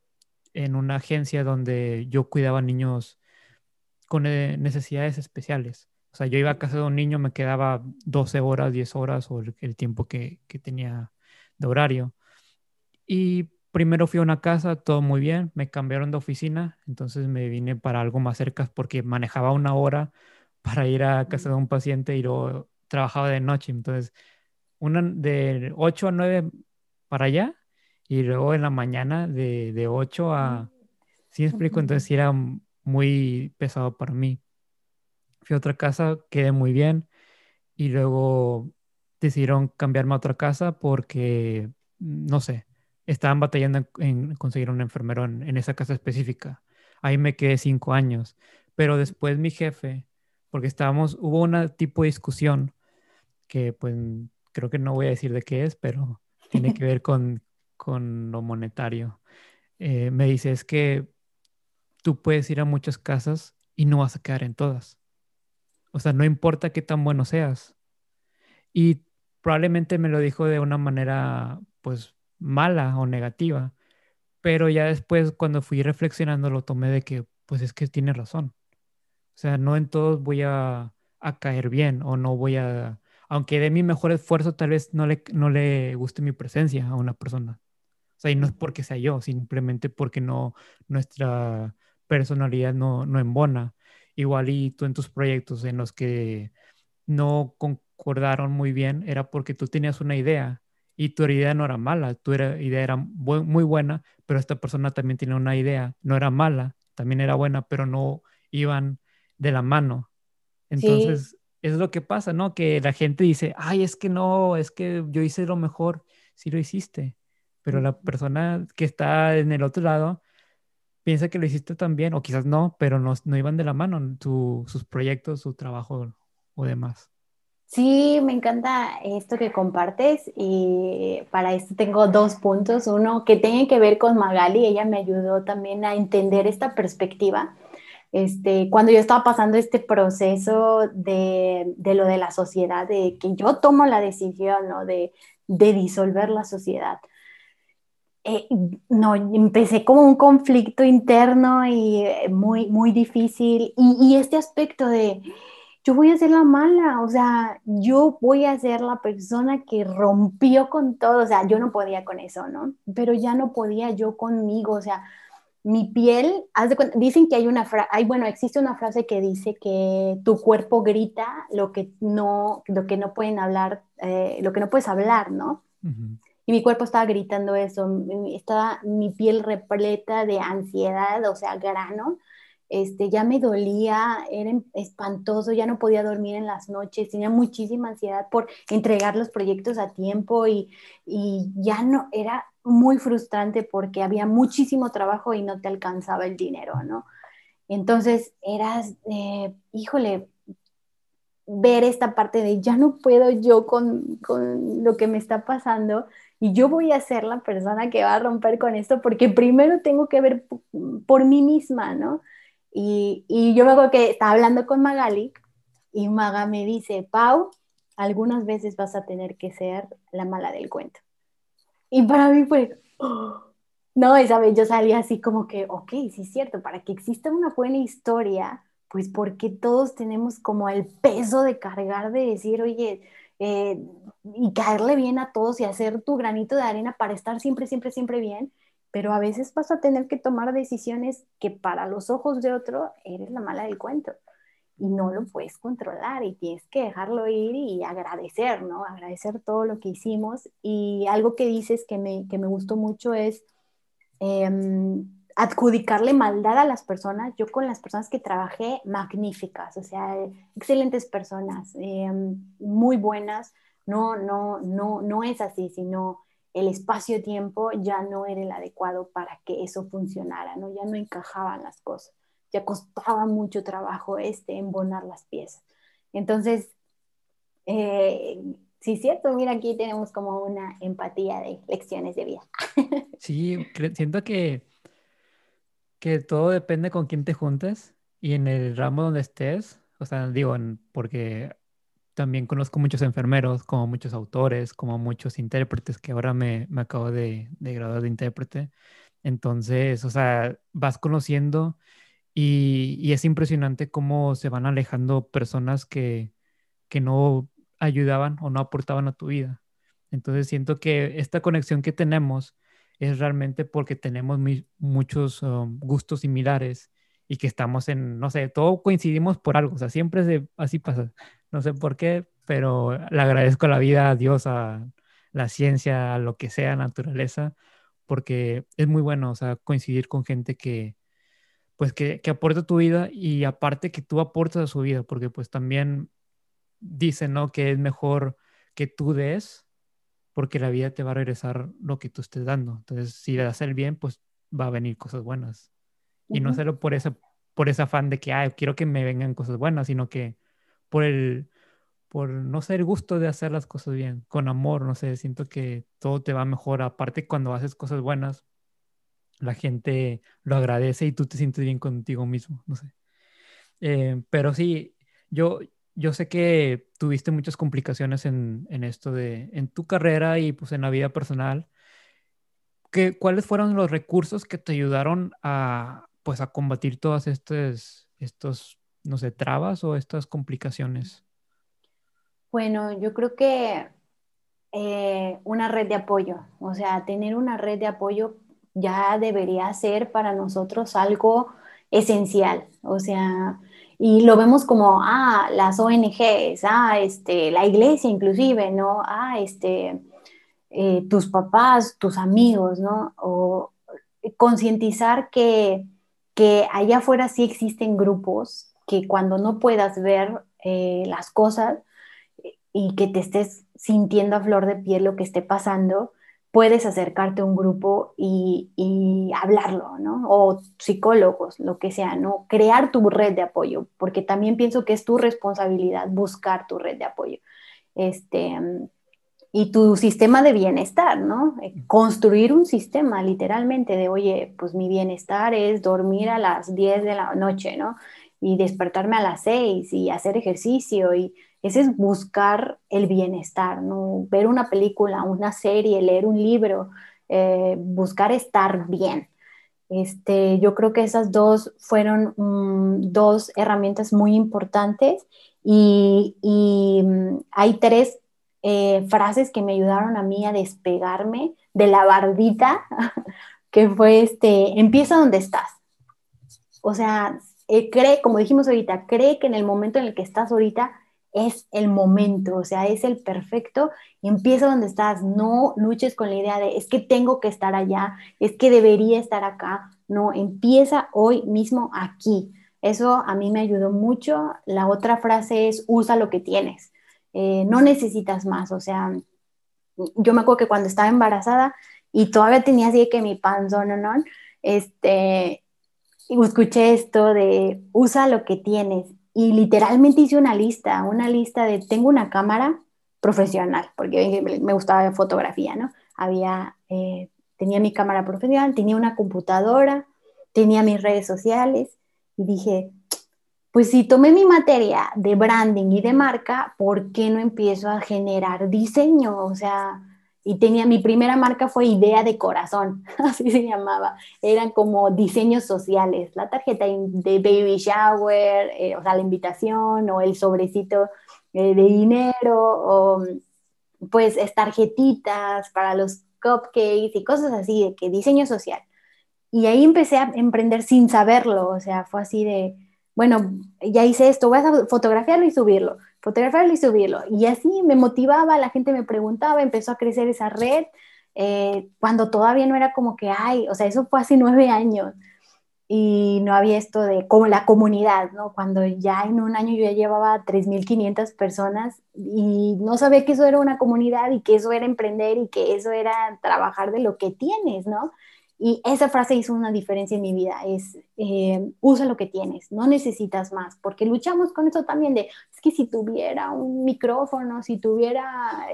en una agencia donde yo cuidaba niños con eh, necesidades especiales. O sea, yo iba a casa de un niño, me quedaba 12 horas, 10 horas o el, el tiempo que, que, tenía de horario. Y primero fui a una casa, todo muy bien, me cambiaron de oficina, entonces me vine para algo más cerca porque manejaba una hora para ir a casa de un paciente y luego trabajaba de noche, entonces una de 8 a 9 para allá y luego en la mañana de, de 8 a... Sí, explico, entonces era muy pesado para mí. Fui a otra casa, quedé muy bien y luego decidieron cambiarme a otra casa porque, no sé, estaban batallando en, conseguir un enfermero en, esa casa específica. Ahí me quedé cinco años. Pero después mi jefe, porque estábamos, hubo una tipo de discusión que pues creo que no voy a decir de qué es, pero tiene que ver con, con lo monetario. Eh, me dice, es que tú puedes ir a muchas casas y no vas a quedar en todas. O sea, no importa qué tan bueno seas. Y probablemente me lo dijo de una manera, pues, mala o negativa, pero ya después cuando fui reflexionando lo tomé de que pues es que tiene razón. O sea, no en todos voy a, caer bien o no voy a, aunque de mi mejor esfuerzo tal vez no le, no le guste mi presencia a una persona. O sea, y no es porque sea yo, simplemente porque no, nuestra personalidad no, no embona. Igual y tú en tus proyectos en los que no concordaron muy bien, era porque tú tenías una idea y tu idea no era mala, tu idea era muy buena, pero esta persona también tiene una idea, no era mala, también era buena, pero no iban de la mano. Entonces, es lo que pasa, ¿no? Que la gente dice, ay, es que no, es que yo hice lo mejor, sí lo hiciste, pero la persona que está en el otro lado piensa que lo hiciste también, o quizás no, pero no, no iban de la mano sus proyectos, su trabajo o demás. Sí, me encanta esto que compartes y para esto tengo dos puntos. Uno que tiene que ver con Magali, ella me ayudó también a entender esta perspectiva. Este, cuando yo estaba pasando este proceso de, de lo de la sociedad, de que yo tomo la decisión ¿no? de, de disolver la sociedad. Eh, no, empecé como un conflicto interno y eh, muy, muy difícil. Y, este aspecto de, yo voy a ser la mala, o sea, yo voy a ser la persona que rompió con todo, o sea, yo no podía con eso, ¿no? Pero ya no podía yo conmigo, o sea, mi piel, dicen que hay una frase, hay, bueno, existe una frase que dice que tu cuerpo grita lo que no, lo que no pueden hablar, eh, lo que no puedes hablar, ¿no? Y mi cuerpo estaba gritando eso, estaba mi piel repleta de ansiedad, o sea, grano, este, ya me dolía, era espantoso, ya no podía dormir en las noches, tenía muchísima ansiedad por entregar los proyectos a tiempo y, ya no, era muy frustrante porque había muchísimo trabajo y no te alcanzaba el dinero, ¿no? Entonces eras, híjole, ver esta parte de ya no puedo yo con, con, lo que me está pasando y yo voy a ser la persona que va a romper con esto porque primero tengo que ver por mí misma, ¿no? Y, y yo me acuerdo que estaba hablando con Magali y Maga me dice, Pau, algunas veces vas a tener que ser la mala del cuento. Y para mí fue, oh". no, esa vez yo salí así como que, ok, sí es cierto, para que exista una buena historia, pues porque todos tenemos como el peso de cargar, de decir, oye, eh, y caerle bien a todos y hacer tu granito de arena para estar siempre, siempre, siempre bien, pero a veces vas a tener que tomar decisiones que para los ojos de otro eres la mala del cuento y no lo puedes controlar y tienes que dejarlo ir y agradecer, ¿no? Agradecer todo lo que hicimos. Y algo que dices que me, que me gustó mucho es em, adjudicarle maldad a las personas. Yo con las personas que trabajé, magníficas, o sea, excelentes personas, em, muy buenas. No, no, no, no es así, sino el espacio-tiempo ya no era el adecuado para que eso funcionara, ¿no? Ya no encajaban las cosas ya costaba mucho trabajo este embonar las piezas. Entonces, eh, sí, cierto, mira, aquí tenemos como una empatía de lecciones de vida. Sí, siento que, que todo depende con quién te juntes y en el ramo donde estés, o sea, digo, porque también conozco muchos enfermeros, como muchos autores, como muchos intérpretes, que ahora me, me acabo de, de graduar de intérprete. Entonces, o sea, vas conociendo y, es impresionante cómo se van alejando personas que, que no ayudaban o no aportaban a tu vida. Entonces siento que esta conexión que tenemos es realmente porque tenemos muchos um, gustos similares y que estamos en, no sé, todo coincidimos por algo, o sea, siempre así pasa, no sé por qué, pero le agradezco la vida, a Dios, a la ciencia, a lo que sea, naturaleza, porque es muy bueno, o sea, coincidir con gente que, pues que, que aporta tu vida y aparte que tú aportas a su vida, porque pues también dicen, ¿no? Que es mejor que tú des, porque la vida te va a regresar lo que tú estés dando. Entonces, si le das el bien, pues va a venir cosas buenas. Y no solo por ese, por ese afán de que, ay, quiero que me vengan cosas buenas, sino que por el, por no ser gusto de hacer las cosas bien, con amor, no sé, siento que todo te va mejor. Aparte, cuando haces cosas buenas, la gente lo agradece y tú te sientes bien contigo mismo, no sé. Eh, pero sí, yo, yo sé que tuviste muchas complicaciones en, en, esto de, en tu carrera y pues en la vida personal. ¿Qué, ¿Cuáles fueron los recursos que te ayudaron a, pues a combatir todas estas, estos, no sé, trabas o estas complicaciones? Bueno, yo creo que eh, una red de apoyo, o sea, tener una red de apoyo ya debería ser para nosotros algo esencial, o sea, y lo vemos como, ah, las ONGs, ah, este, la iglesia inclusive, ¿no? Ah, este, eh, tus papás, tus amigos, ¿no? O concientizar que, que allá afuera sí existen grupos que cuando no puedas ver eh, las cosas y que te estés sintiendo a flor de piel lo que esté pasando, puedes acercarte a un grupo y, hablarlo, ¿no? O psicólogos, lo que sea, ¿no? Crear tu red de apoyo, porque también pienso que es tu responsabilidad buscar tu red de apoyo. Este, y tu sistema de bienestar, ¿no? Eh, construir un sistema literalmente de, oye, pues mi bienestar es dormir a las 10 de la noche, ¿no? Y despertarme a las 6 y hacer ejercicio y ese es buscar el bienestar, ¿no? Ver una película, una serie, leer un libro, eh, buscar estar bien. Este, yo creo que esas dos fueron mm, dos herramientas muy importantes y, mm, hay tres eh, frases que me ayudaron a mí a despegarme de la barbita, que fue este, empieza donde estás. O sea, eh, cree, como dijimos ahorita, cree que en el momento en el que estás ahorita es el momento, o sea, es el perfecto. Empieza donde estás, no luches con la idea de es que tengo que estar allá, es que debería estar acá. No, empieza hoy mismo aquí. Eso a mí me ayudó mucho. La otra frase es usa lo que tienes. Eh, no necesitas más, o sea, yo me acuerdo que cuando estaba embarazada y todavía tenía así que mi panzón, ¿no? ¿no? Este, escuché esto de usa lo que tienes y literalmente hice una lista, una lista de, tengo una cámara profesional, porque me gustaba fotografía, ¿no? Había, eh, tenía mi cámara profesional, tenía una computadora, tenía mis redes sociales y dije, pues si tomé mi materia de branding y de marca, ¿por qué no empiezo a generar diseño? O sea, y tenía mi primera marca fue Idea de Corazón, así se llamaba. Eran como diseños sociales, la tarjeta de baby shower, eh, o sea, la invitación o el sobrecito eh, de dinero o pues tarjetitas para los cupcakes y cosas así, de que diseño social. Y ahí empecé a emprender sin saberlo, o sea, fue así de, bueno, ya hice esto, voy a fotografiarlo y subirlo, fotografiarlo y subirlo. Y así me motivaba, la gente me preguntaba, empezó a crecer esa red, eh, cuando todavía no era como que, ay, o sea, eso fue hace nueve años y no había esto de como la comunidad, ¿no? Cuando ya en un año yo ya llevaba 3.500 personas y no sabía que eso era una comunidad y que eso era emprender y que eso era trabajar de lo que tienes, ¿no? Y esa frase hizo una diferencia en mi vida, es eh, usa lo que tienes, no necesitas más, porque luchamos con eso también de, es que si tuviera un micrófono, si tuviera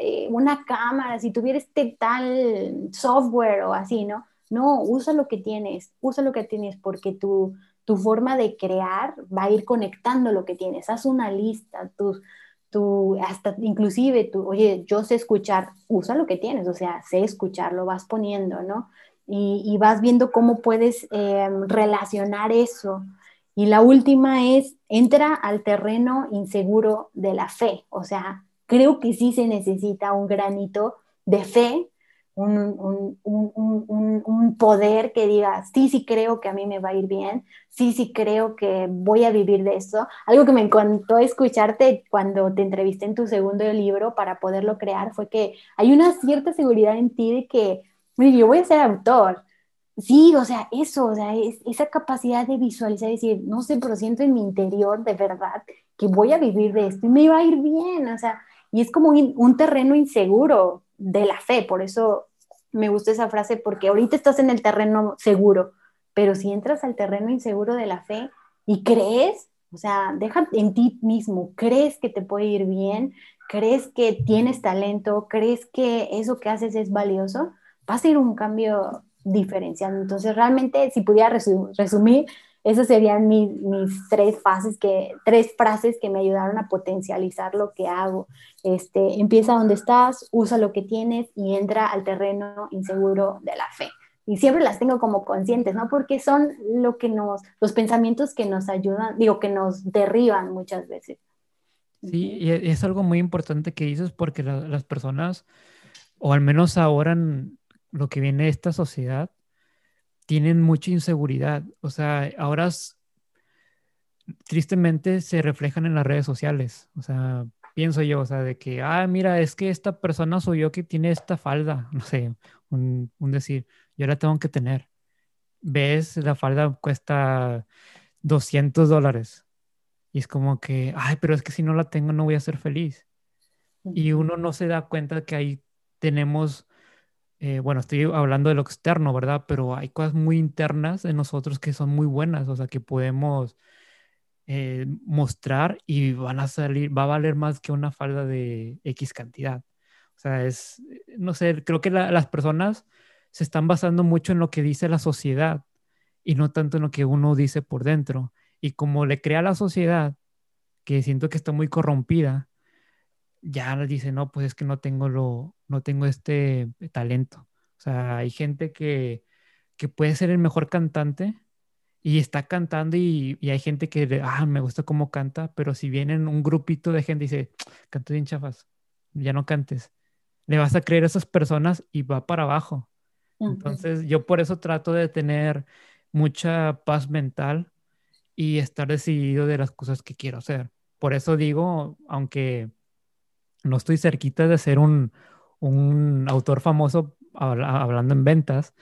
eh, una cámara, si tuviera este tal software o así, ¿no? No, usa lo que tienes, usa lo que tienes porque tu, tu forma de crear va a ir conectando lo que tienes. Haz una lista, tus, tu, hasta inclusive tú, oye, yo sé escuchar, usa lo que tienes, o sea, sé escuchar, lo vas poniendo, ¿no? Y, vas viendo cómo puedes em, relacionar eso. Y la última es, entra al terreno inseguro de la fe, o sea, creo que sí se necesita un granito de fe un, un, poder que diga, sí, sí creo que a mí me va a ir bien, sí, sí creo que voy a vivir de eso. Algo que me encantó escucharte cuando te entrevisté en tu segundo libro para poderlo crear fue que hay una cierta seguridad en ti de que, mire, yo voy a ser autor. Sí, o sea, eso, o sea, esa capacidad de visualizar decir, no sé, pero siento en mi interior de verdad que voy a vivir de esto y me va a ir bien, o sea, y es como un terreno inseguro de la fe, por eso me gusta esa frase porque ahorita estás en el terreno seguro, pero si entras al terreno inseguro de la fe y crees, o sea, deja en ti mismo, crees que te puede ir bien, crees que tienes talento, crees que eso que haces es valioso, va a ser un cambio diferencial. Entonces, realmente, si pudiera resumir, esas serían mis, tres fases que, tres frases que me ayudaron a potencializar lo que hago. Este, empieza donde estás, usa lo que tienes y entra al terreno inseguro de la fe. Y siempre las tengo como conscientes, ¿no? Porque son lo que nos, los pensamientos que nos ayudan, digo, que nos derriban muchas veces. Sí, y es algo muy importante que dices porque las personas, o al menos ahora lo que viene de esta sociedad, tienen mucha inseguridad. O sea, ahora tristemente se reflejan en las redes sociales. O sea, pienso yo, o sea, de que, ah, mira, es que esta persona yo que tiene esta falda, no sé, un, decir, yo la tengo que tener. Ves, la falda cuesta 200 dólares. Y es como que, ay, pero es que si no la tengo no voy a ser feliz. Y uno no se da cuenta que ahí tenemos eh, bueno, estoy hablando de lo externo, ¿verdad? Pero hay cosas muy internas de nosotros que son muy buenas, o sea, que podemos eh, mostrar y van a salir, va a valer más que una falda de X cantidad. O sea, es, no sé, creo que las personas se están basando mucho en lo que dice la sociedad y no tanto en lo que uno dice por dentro. Y como le crea la sociedad, que siento que está muy corrompida, ya dice, no, pues es que no tengo lo, no tengo este talento. O sea, hay gente que, que puede ser el mejor cantante y está cantando y, y hay gente que, ah, me gusta cómo canta, pero si vienen un grupito de gente y dice, canto bien chafas, ya no cantes, le vas a creer a esas personas y va para abajo. Entonces, yo por eso trato de tener mucha paz mental y estar decidido de las cosas que quiero hacer. Por eso digo, aunque no estoy cerquita de ser un, autor famoso hablando en ventas,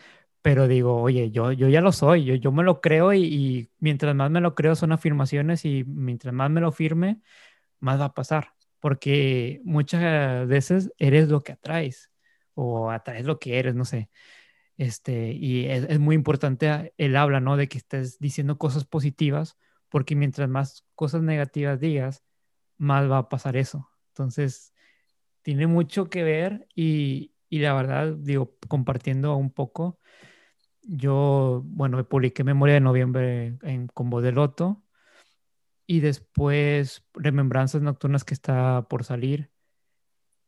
pero digo, oye, yo, yo ya lo soy, yo, yo me lo creo y, mientras más me lo creo son afirmaciones y mientras más me lo firme, más va a pasar, porque muchas veces eres lo que atraes o atraes lo que eres, no sé. Este, y es, es muy importante el habla, ¿no? De que estés diciendo cosas positivas, porque mientras más cosas negativas digas, más va a pasar eso. Entonces, tiene mucho que ver y, la verdad, digo, compartiendo un poco, yo, bueno, publiqué Memoria de Noviembre en, con Voz de Loto y después Remembranzas Nocturnas que está por salir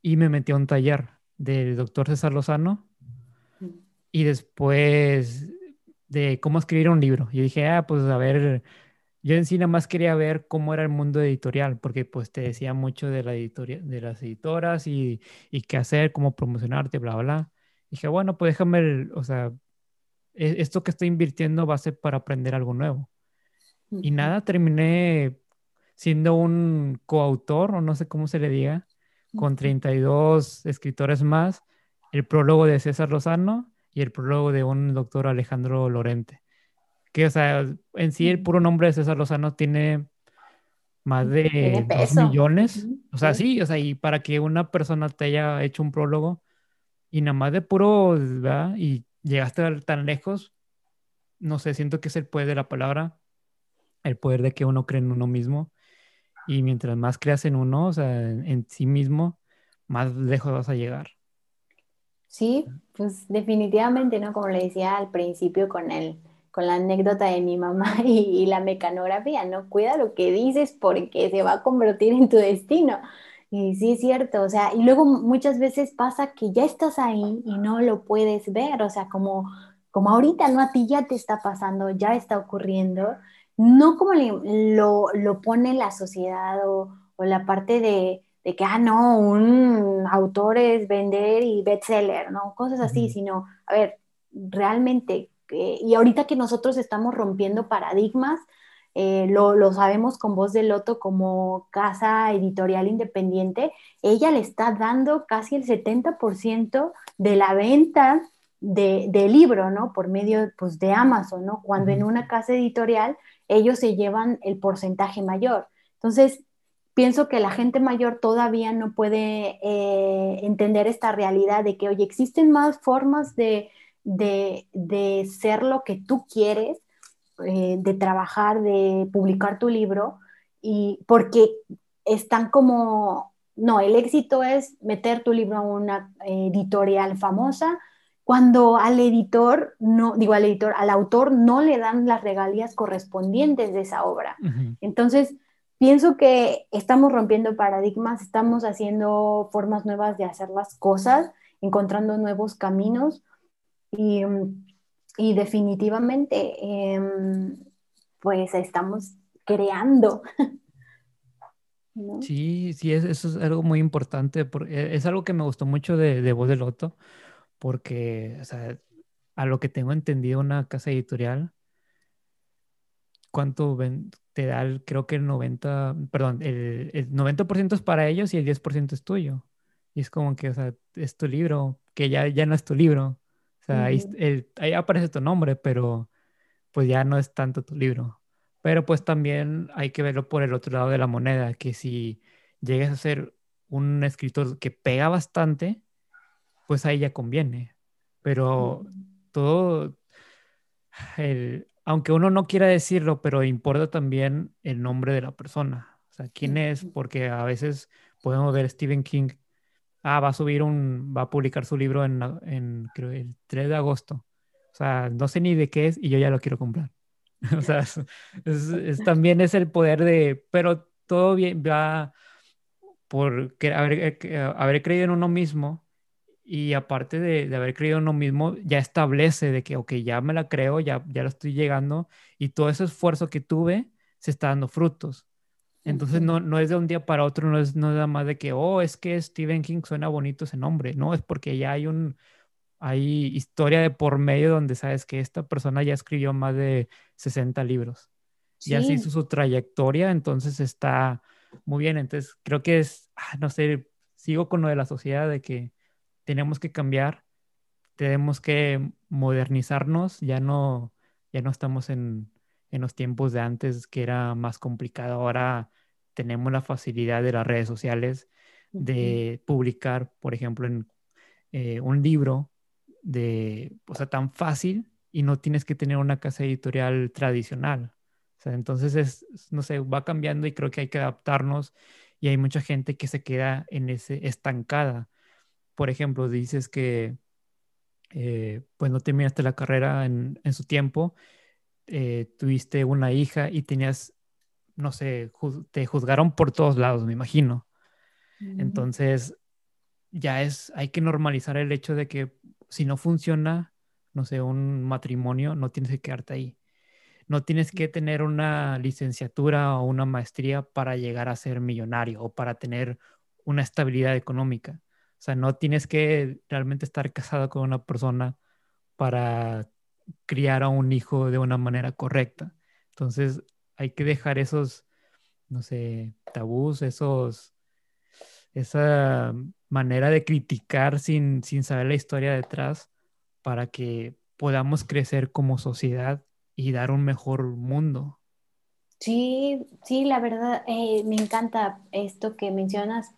y me metí a un taller del doctor César Lozano y después de cómo escribir un libro. Y dije, ah, pues a ver, yo en sí nada más quería ver cómo era el mundo editorial, porque pues te decía mucho de, la editoria, de las editoras y, y qué hacer, cómo promocionarte, bla, bla. dije, bueno, pues déjame, o sea, e, esto que estoy invirtiendo va a ser para aprender algo nuevo. Y nada, terminé siendo un coautor, o no sé cómo se le diga, con 32 escritores más, el prólogo de César Lozano y el prólogo de un doctor Alejandro Lorente. Que, o sea, en sí el puro nombre de César Lozano tiene más de dos millones. O sea, sí, o sea, y para que una persona te haya hecho un prólogo y nada más de puro, ¿verdad? Y llegaste tan lejos, no sé, siento que es el poder de la palabra, el poder de que uno cree en uno mismo. Y mientras más creas en uno, o sea, en sí mismo, más lejos vas a llegar. Sí, pues definitivamente, ¿no? Como le decía al principio con el, con la anécdota de mi mamá y, la mecanografía, ¿no? Cuida lo que dices porque se va a convertir en tu destino. Y sí es cierto, o sea, y luego muchas veces pasa que ya estás ahí y no lo puedes ver, o sea, como, como ahorita, ¿no? A ti ya te está pasando, ya está ocurriendo, no como lo, lo pone la sociedad o la parte de, de que, ah, no, un autor es vender y bestseller, ¿no? Cosas así, sino, a ver, realmente, eh, y ahorita que nosotros estamos rompiendo paradigmas, eh, lo, lo, sabemos con voz de Loto como casa editorial independiente, ella le está dando casi el 70% de la venta de, libro, ¿no? Por medio pues, de Amazon, ¿no? Cuando en una casa editorial ellos se llevan el porcentaje mayor. Entonces, pienso que la gente mayor todavía no puede eh, entender esta realidad de que, oye, existen más formas de, ser lo que tú quieres, eh, de trabajar, de publicar tu libro, y porque están como, no, el éxito es meter tu libro a una editorial famosa, cuando al editor, no, digo al editor, al autor no le dan las regalías correspondientes de esa obra. Entonces, pienso que estamos rompiendo paradigmas, estamos haciendo formas nuevas de hacer las cosas, encontrando nuevos caminos y, definitivamente em, pues estamos creando. Sí, sí, eso es algo muy importante, porque es algo que me gustó mucho de, de Voz de Loto, porque, o sea, a lo que tengo entendido, una casa editorial, ¿cuánto, te da, creo que el 90, perdón, el, el 90% es para ellos y el 10% es tuyo. Y es como que, o sea, es tu libro, que ya, ya no es tu libro. O sea, ahí, ahí, aparece tu nombre, pero pues ya no es tanto tu libro. Pero pues también hay que verlo por el otro lado de la moneda, que si llegas a ser un escritor que pega bastante, pues ahí ya conviene. Pero todo, el, aunque uno no quiera decirlo, pero importa también el nombre de la persona. O sea, quién es, porque a veces podemos ver Stephen King, ah, va a subir un, va a publicar su libro en, en el 3 de agosto. O sea, no sé ni de qué es y yo ya lo quiero comprar. o sea, también es el poder de, pero todo bien va por haber, eh, haber creído en uno mismo y aparte de, haber creído en uno mismo, ya establece de que, ok, ya me la creo, ya, ya lo estoy llegando y todo ese esfuerzo que tuve se está dando frutos. Entonces no, no es de un día para otro, no es, no nada más de que, oh, es que Stephen King suena bonito ese nombre, no, es porque ya hay un, hay historia de por medio donde sabes que esta persona ya escribió más de 60 libros. Ya se hizo su trayectoria, entonces está muy bien. Entonces creo que es, ah, no sé, sigo con lo de la sociedad de que tenemos que cambiar, tenemos que modernizarnos, ya no, ya no estamos en, en los tiempos de antes que era más complicado, ahora tenemos la facilidad de las redes sociales de publicar, por ejemplo, en eh, un libro de, o sea, tan fácil y no tienes que tener una casa editorial tradicional. O sea, entonces es, no sé, va cambiando y creo que hay que adaptarnos y hay mucha gente que se queda en ese estancada por ejemplo, dices que eh, pues no terminaste la carrera en, su tiempo, eh, tuviste una hija y tenías, no sé, te juzgaron por todos lados, me imagino. Entonces, ya es, hay que normalizar el hecho de que si no funciona, no sé, un matrimonio, no tienes que quedarte ahí. No tienes que tener una licenciatura o una maestría para llegar a ser millonario o para tener una estabilidad económica. O sea, no tienes que realmente estar casado con una persona para criar a un hijo de una manera correcta. Entonces, hay que dejar esos, no sé, tabús, esos, esa manera de criticar sin, sin saber la historia detrás para que podamos crecer como sociedad y dar un mejor mundo. Sí, sí, la verdad, eh, me encanta esto que mencionas.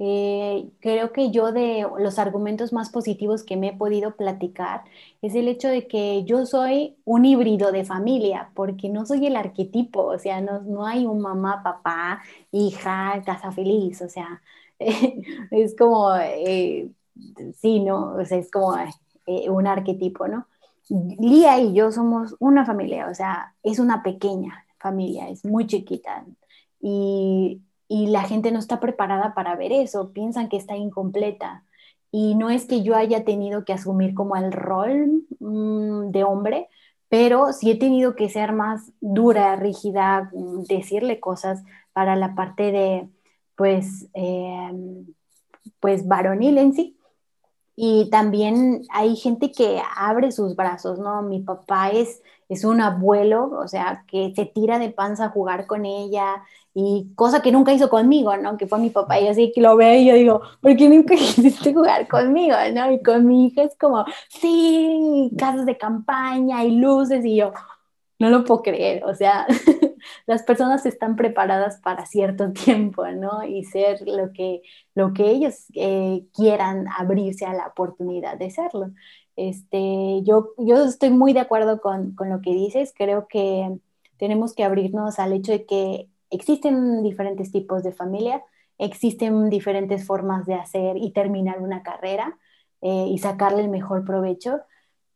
Eh, creo que yo de los argumentos más positivos que me he podido platicar es el hecho de que yo soy un híbrido de familia, porque no soy el arquetipo, o sea, no, no hay un mamá, papá, hija, casa feliz, o sea, es como, eh, sí, ¿no? O sea, es como eh, un arquetipo, ¿no? Lía y yo somos una familia, o sea, es una pequeña familia, es muy chiquita. Y, y la gente no está preparada para ver eso, piensan que está incompleta. Y no es que yo haya tenido que asumir como el rol mm, de hombre, pero sí he tenido que ser más dura, rígida, mm, decirle cosas para la parte de, pues, em, pues varonil en sí. Y también hay gente que abre sus brazos, ¿no? Mi papá es, es un abuelo, o sea, que se tira de panza a jugar con ella y cosa que nunca hizo conmigo, ¿no? Que fue mi papá y así que lo veo y yo digo, ¿por qué nunca quisiste jugar conmigo, ¿no? Y con mi hija es como, sí, casas de campaña y luces y yo, no lo puedo creer, o sea, las personas están preparadas para cierto tiempo, ¿no? Y ser lo que, lo que ellos eh, quieran abrirse a la oportunidad de serlo. Este, yo, yo estoy muy de acuerdo con, con lo que dices, creo que tenemos que abrirnos al hecho de que existen diferentes tipos de familia, existen diferentes formas de hacer y terminar una carrera eh, y sacarle el mejor provecho.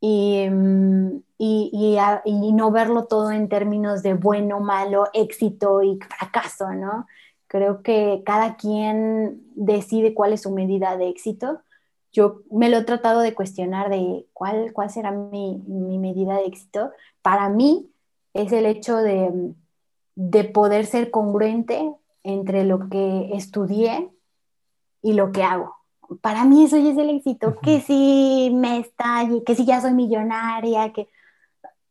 Mm, y, y, y, no verlo todo en términos de bueno, malo, éxito y fracaso, ¿no? Creo que cada quien decide cuál es su medida de éxito. Yo me lo he tratado de cuestionar de cuál, cuál será mi, mi medida de éxito. Para mí es el hecho de, de poder ser congruente entre lo que estudié y lo que hago. Para mí eso ya es el éxito, que si me estalle, que si ya soy millonaria, que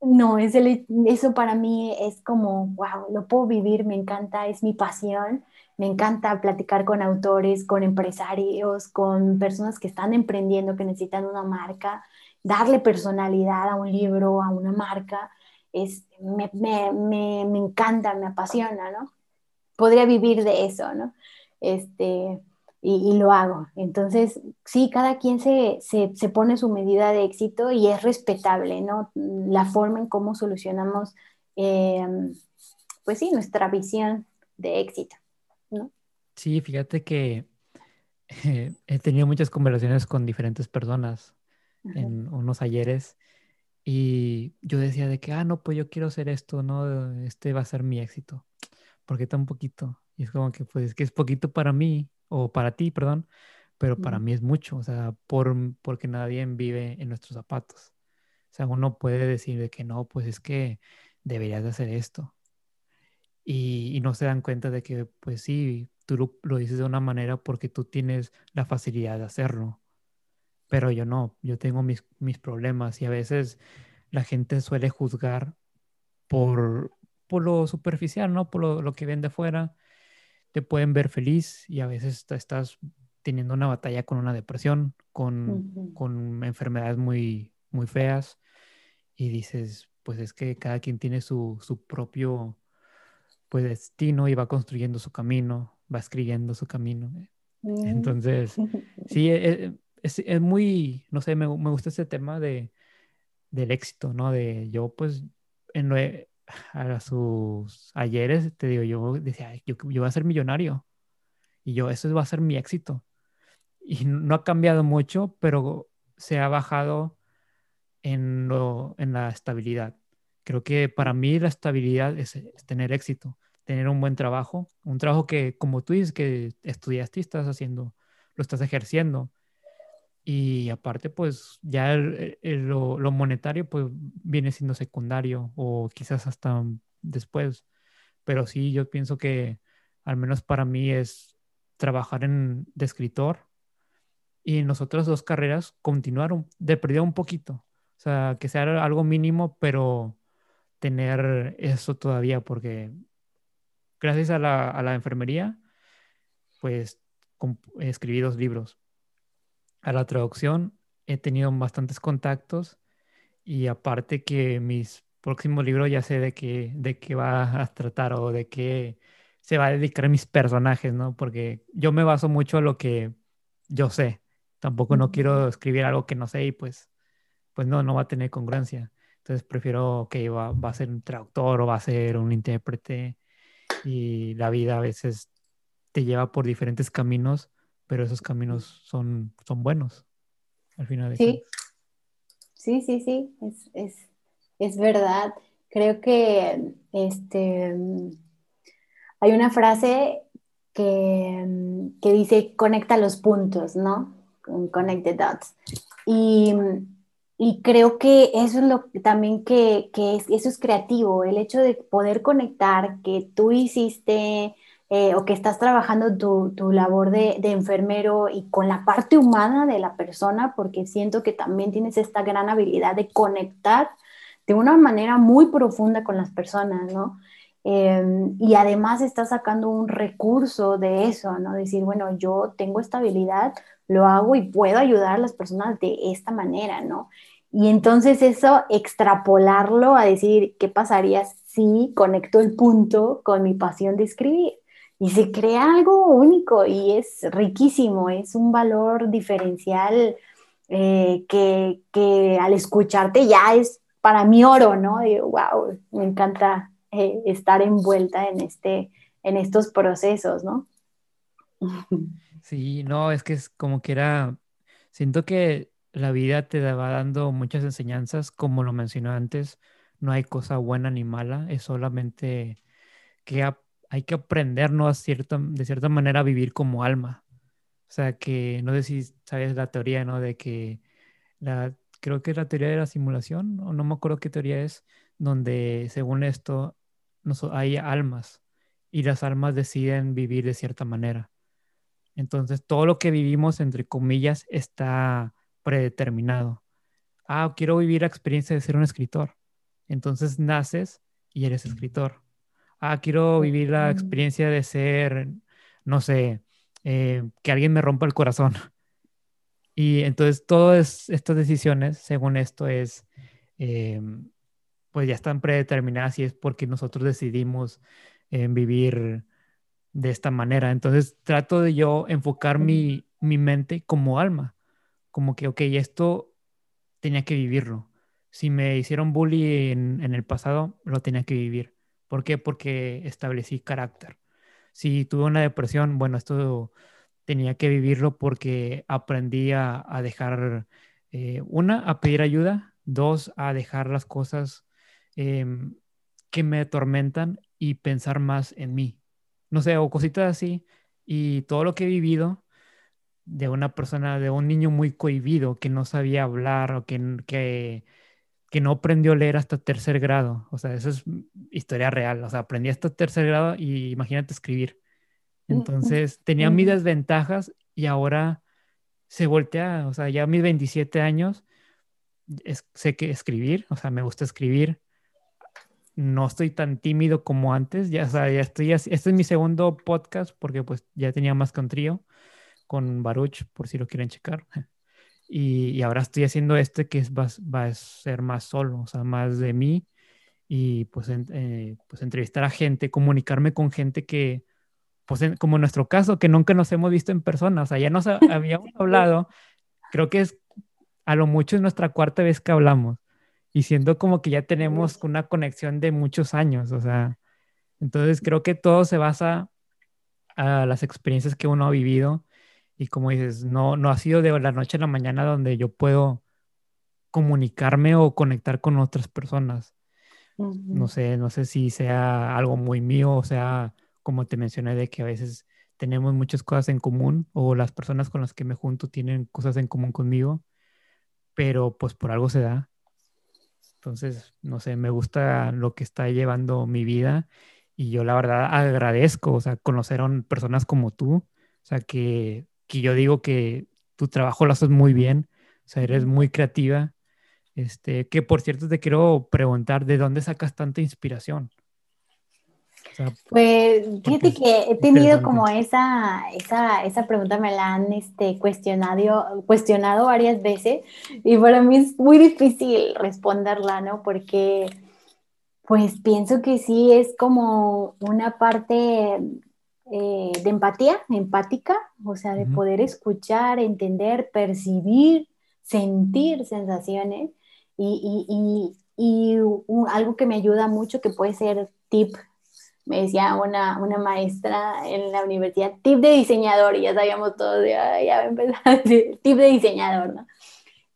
no, es el, eso para mí es como, wow, lo puedo vivir, me encanta, es mi pasión, me encanta platicar con autores, con empresarios, con personas que están emprendiendo, que necesitan una marca, darle personalidad a un libro, a una marca, es, me, me, me, me encanta, me apasiona, ¿no? Podría vivir de eso, ¿no? Este, y, lo hago. Entonces, sí, cada quien se, se, pone su medida de éxito y es respetable, ¿no? La forma en cómo solucionamos, em, pues sí, nuestra visión de éxito, ¿no? Sí, fíjate que he tenido muchas conversaciones con diferentes personas en unos ayeres y yo decía de que, ah, no, pues yo quiero hacer esto, ¿no? Este va a ser mi éxito. porque tan poquito? Y es como que, pues es que es poquito para mí, o para ti, perdón, pero para mí es mucho, o sea, por, porque nadie vive en nuestros zapatos. O sea, uno puede decir de que no, pues es que deberías de hacer esto. Y, no se dan cuenta de que, pues sí, tú lo, lo, dices de una manera porque tú tienes la facilidad de hacerlo. Pero yo no, yo tengo mis, mis problemas y a veces la gente suele juzgar por, por lo superficial, ¿no? Por lo, lo que ven de fuera te pueden ver feliz y a veces estás teniendo una batalla con una depresión, con, con enfermedades muy, muy feas y dices, pues es que cada quien tiene su, su propio pues, destino y va construyendo su camino, va escribiendo su camino. ¿eh? Mm. Entonces, sí, e, e, es, es, muy, no sé, me, me gusta ese tema de, del éxito, ¿no? De yo, pues, en lo, a sus ayeres, te digo, yo decía, yo, yo voy a ser millonario y yo, eso va a ser mi éxito. Y no ha cambiado mucho, pero se ha bajado en, lo, en la estabilidad. Creo que para mí la estabilidad es, tener éxito, tener un buen trabajo, un trabajo que, como tú dices, que estudiaste y estás haciendo lo estás ejerciendo. Y aparte, pues ya lo, lo, monetario pues viene siendo secundario o quizás hasta después. Pero sí, yo pienso que al menos para mí es trabajar en, de escritor y en las otras dos carreras continuar de perdido un poquito. O sea, que sea algo mínimo, pero tener eso todavía, porque gracias a la, a la enfermería, pues escribí dos libros a la traducción he tenido bastantes contactos y aparte que mis próximos libros ya sé de qué, de qué va a tratar o de qué se va a dedicar mis personajes, ¿no? Porque yo me baso mucho a lo que yo sé. Tampoco no quiero escribir algo que no sé y pues, pues no, no va a tener congruencia. Entonces prefiero que va, va a ser un traductor o va a ser un intérprete y la vida a veces te lleva por diferentes caminos pero esos caminos son, son buenos al final de Sí, sí, sí, sí, es, es, es, verdad. Creo que este, hay una frase que, que dice conecta los puntos, ¿no? Connect the dots. Y, y creo que eso es lo también que, que es, eso es creativo, el hecho de poder conectar que tú hiciste eh, o que estás trabajando tu, tu labor de, enfermero y con la parte humana de la persona, porque siento que también tienes esta gran habilidad de conectar de una manera muy profunda con las personas, ¿no? Em, y además estás sacando un recurso de eso, ¿no? Decir, bueno, yo tengo esta habilidad, lo hago y puedo ayudar a las personas de esta manera, ¿no? Y entonces eso, extrapolarlo a decir, ¿qué pasaría si conecto el punto con mi pasión de escribir? Y se crea algo único y es riquísimo, es un valor diferencial eh, que, al escucharte ya es para mí oro, ¿no? Digo, wow, me encanta eh, estar envuelta en, este, en estos procesos, ¿no? Sí, no, es que es como que era, siento que la vida te va dando muchas enseñanzas, como lo mencioné antes, no hay cosa buena ni mala, es solamente que hay que aprendernos de cierta manera a vivir como alma. O sea, que no sé si sabes la teoría, ¿no? De que la, creo que es la teoría de la simulación, o no me acuerdo qué teoría es, donde según esto hay almas y las almas deciden vivir de cierta manera. Entonces, todo lo que vivimos, entre comillas, está predeterminado. Ah, quiero vivir la experiencia de ser un escritor. Entonces naces y eres escritor ah, quiero vivir la experiencia de ser, no sé, eh, que alguien me rompa el corazón. Y entonces todas estas decisiones, según esto, es, eh, pues ya están predeterminadas y es porque nosotros decidimos eh, vivir de esta manera. Entonces trato de yo enfocar mi, mi mente como alma, como que, ok, esto tenía que vivirlo. Si me hicieron bullying en, en el pasado, lo tenía que vivir. ¿Por qué? Porque establecí carácter. Si tuve una depresión, bueno, esto tenía que vivirlo porque aprendí a, dejar, eh, una, a pedir ayuda, dos, a dejar las cosas em, que me atormentan y pensar más en mí. No sé, o cositas así. Y todo lo que he vivido de una persona, de un niño muy cohibido, que no sabía hablar o que, que que no aprendió a leer hasta tercer grado. O sea, eso es historia real. O sea, aprendí hasta tercer grado y imagínate escribir. Entonces, tenía mis desventajas y ahora se voltea. O sea, ya a mis 27 años sé que escribir, o sea, me gusta escribir. No estoy tan tímido como antes. Ya, o sea, ya estoy. Este es mi segundo podcast porque, pues, ya tenía más con trío con Baruch, por si lo quieren checar. Y, ahora estoy haciendo este que es, va, a ser más solo, o sea, más de mí y pues, eh, pues entrevistar a gente, comunicarme con gente que, pues como en nuestro caso, que nunca nos hemos visto en persona, o sea, ya nos habíamos hablado, creo que es a lo mucho es nuestra cuarta vez que hablamos y siendo como que ya tenemos una conexión de muchos años, o sea, entonces creo que todo se basa a las experiencias que uno ha vivido y como dices, no, no ha sido de la noche a la mañana donde yo puedo comunicarme o conectar con otras personas. No sé, no sé si sea algo muy mío o sea, como te mencioné, de que a veces tenemos muchas cosas en común o las personas con las que me junto tienen cosas en común conmigo, pero pues por algo se da. Entonces, no sé, me gusta lo que está llevando mi vida y yo la verdad agradezco, o sea, conocer a personas como tú, o sea, que, que yo digo que tu trabajo lo haces muy bien, o sea, eres muy creativa. Este, que por cierto te quiero preguntar, ¿de dónde sacas tanta inspiración? pues fíjate que he tenido como esa, esa, esa, pregunta, me la han este, cuestionado, cuestionado varias veces y para mí es muy difícil responderla, ¿no? Porque pues pienso que sí es como una parte eh, de empatía, empática, o sea, de poder escuchar, entender, percibir, sentir sensaciones. Y, y, y, y algo que me ayuda mucho que puede ser tip me decía una, una, maestra en la universidad, tip de diseñador, y ya sabíamos todos, ya, ya a empezar a decir, tip de diseñador, ¿no?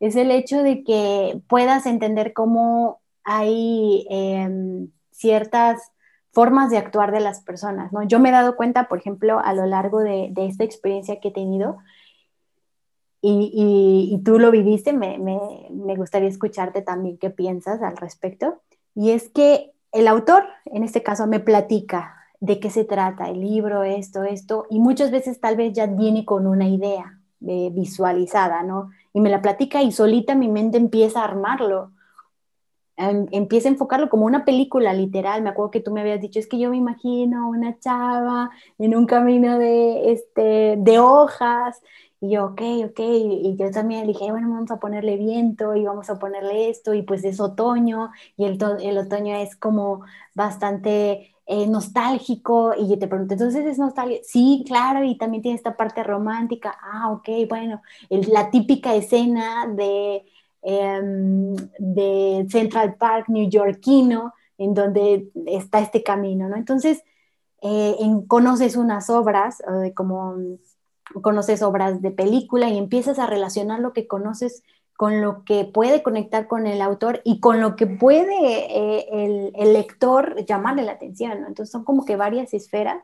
Es el hecho de que puedas entender cómo hay em, ciertas formas de actuar de las personas, ¿no? Yo me he dado cuenta, por ejemplo, a lo largo de, de esta experiencia que he tenido, y, y, tú lo viviste, me, me, me gustaría escucharte también qué piensas al respecto, y es que el autor, en este caso, me platica de qué se trata el libro, esto, esto, y muchas veces tal vez ya viene con una idea eh, visualizada, ¿no? Y me la platica y solita mi mente empieza a armarlo, empieza a enfocarlo como una película literal. Me acuerdo que tú me habías dicho, es que yo me imagino una chava en un camino de, este, de hojas y yo, ok, ok, y yo también dije, bueno, vamos a ponerle viento y vamos a ponerle esto, y pues es otoño, y el, el otoño es como bastante eh, nostálgico, y yo te pregunto, entonces es nostalgia, sí, claro, y también tiene esta parte romántica, ah, ok, bueno, la típica escena de, em, de Central Park neoyorquino, en donde está este camino, ¿no? Entonces, eh, en, conoces unas obras, de como conoces obras de película y empiezas a relacionar lo que conoces con lo que puede conectar con el autor y con lo que puede eh, el, lector llamarle la atención, ¿no? Entonces son como que varias esferas.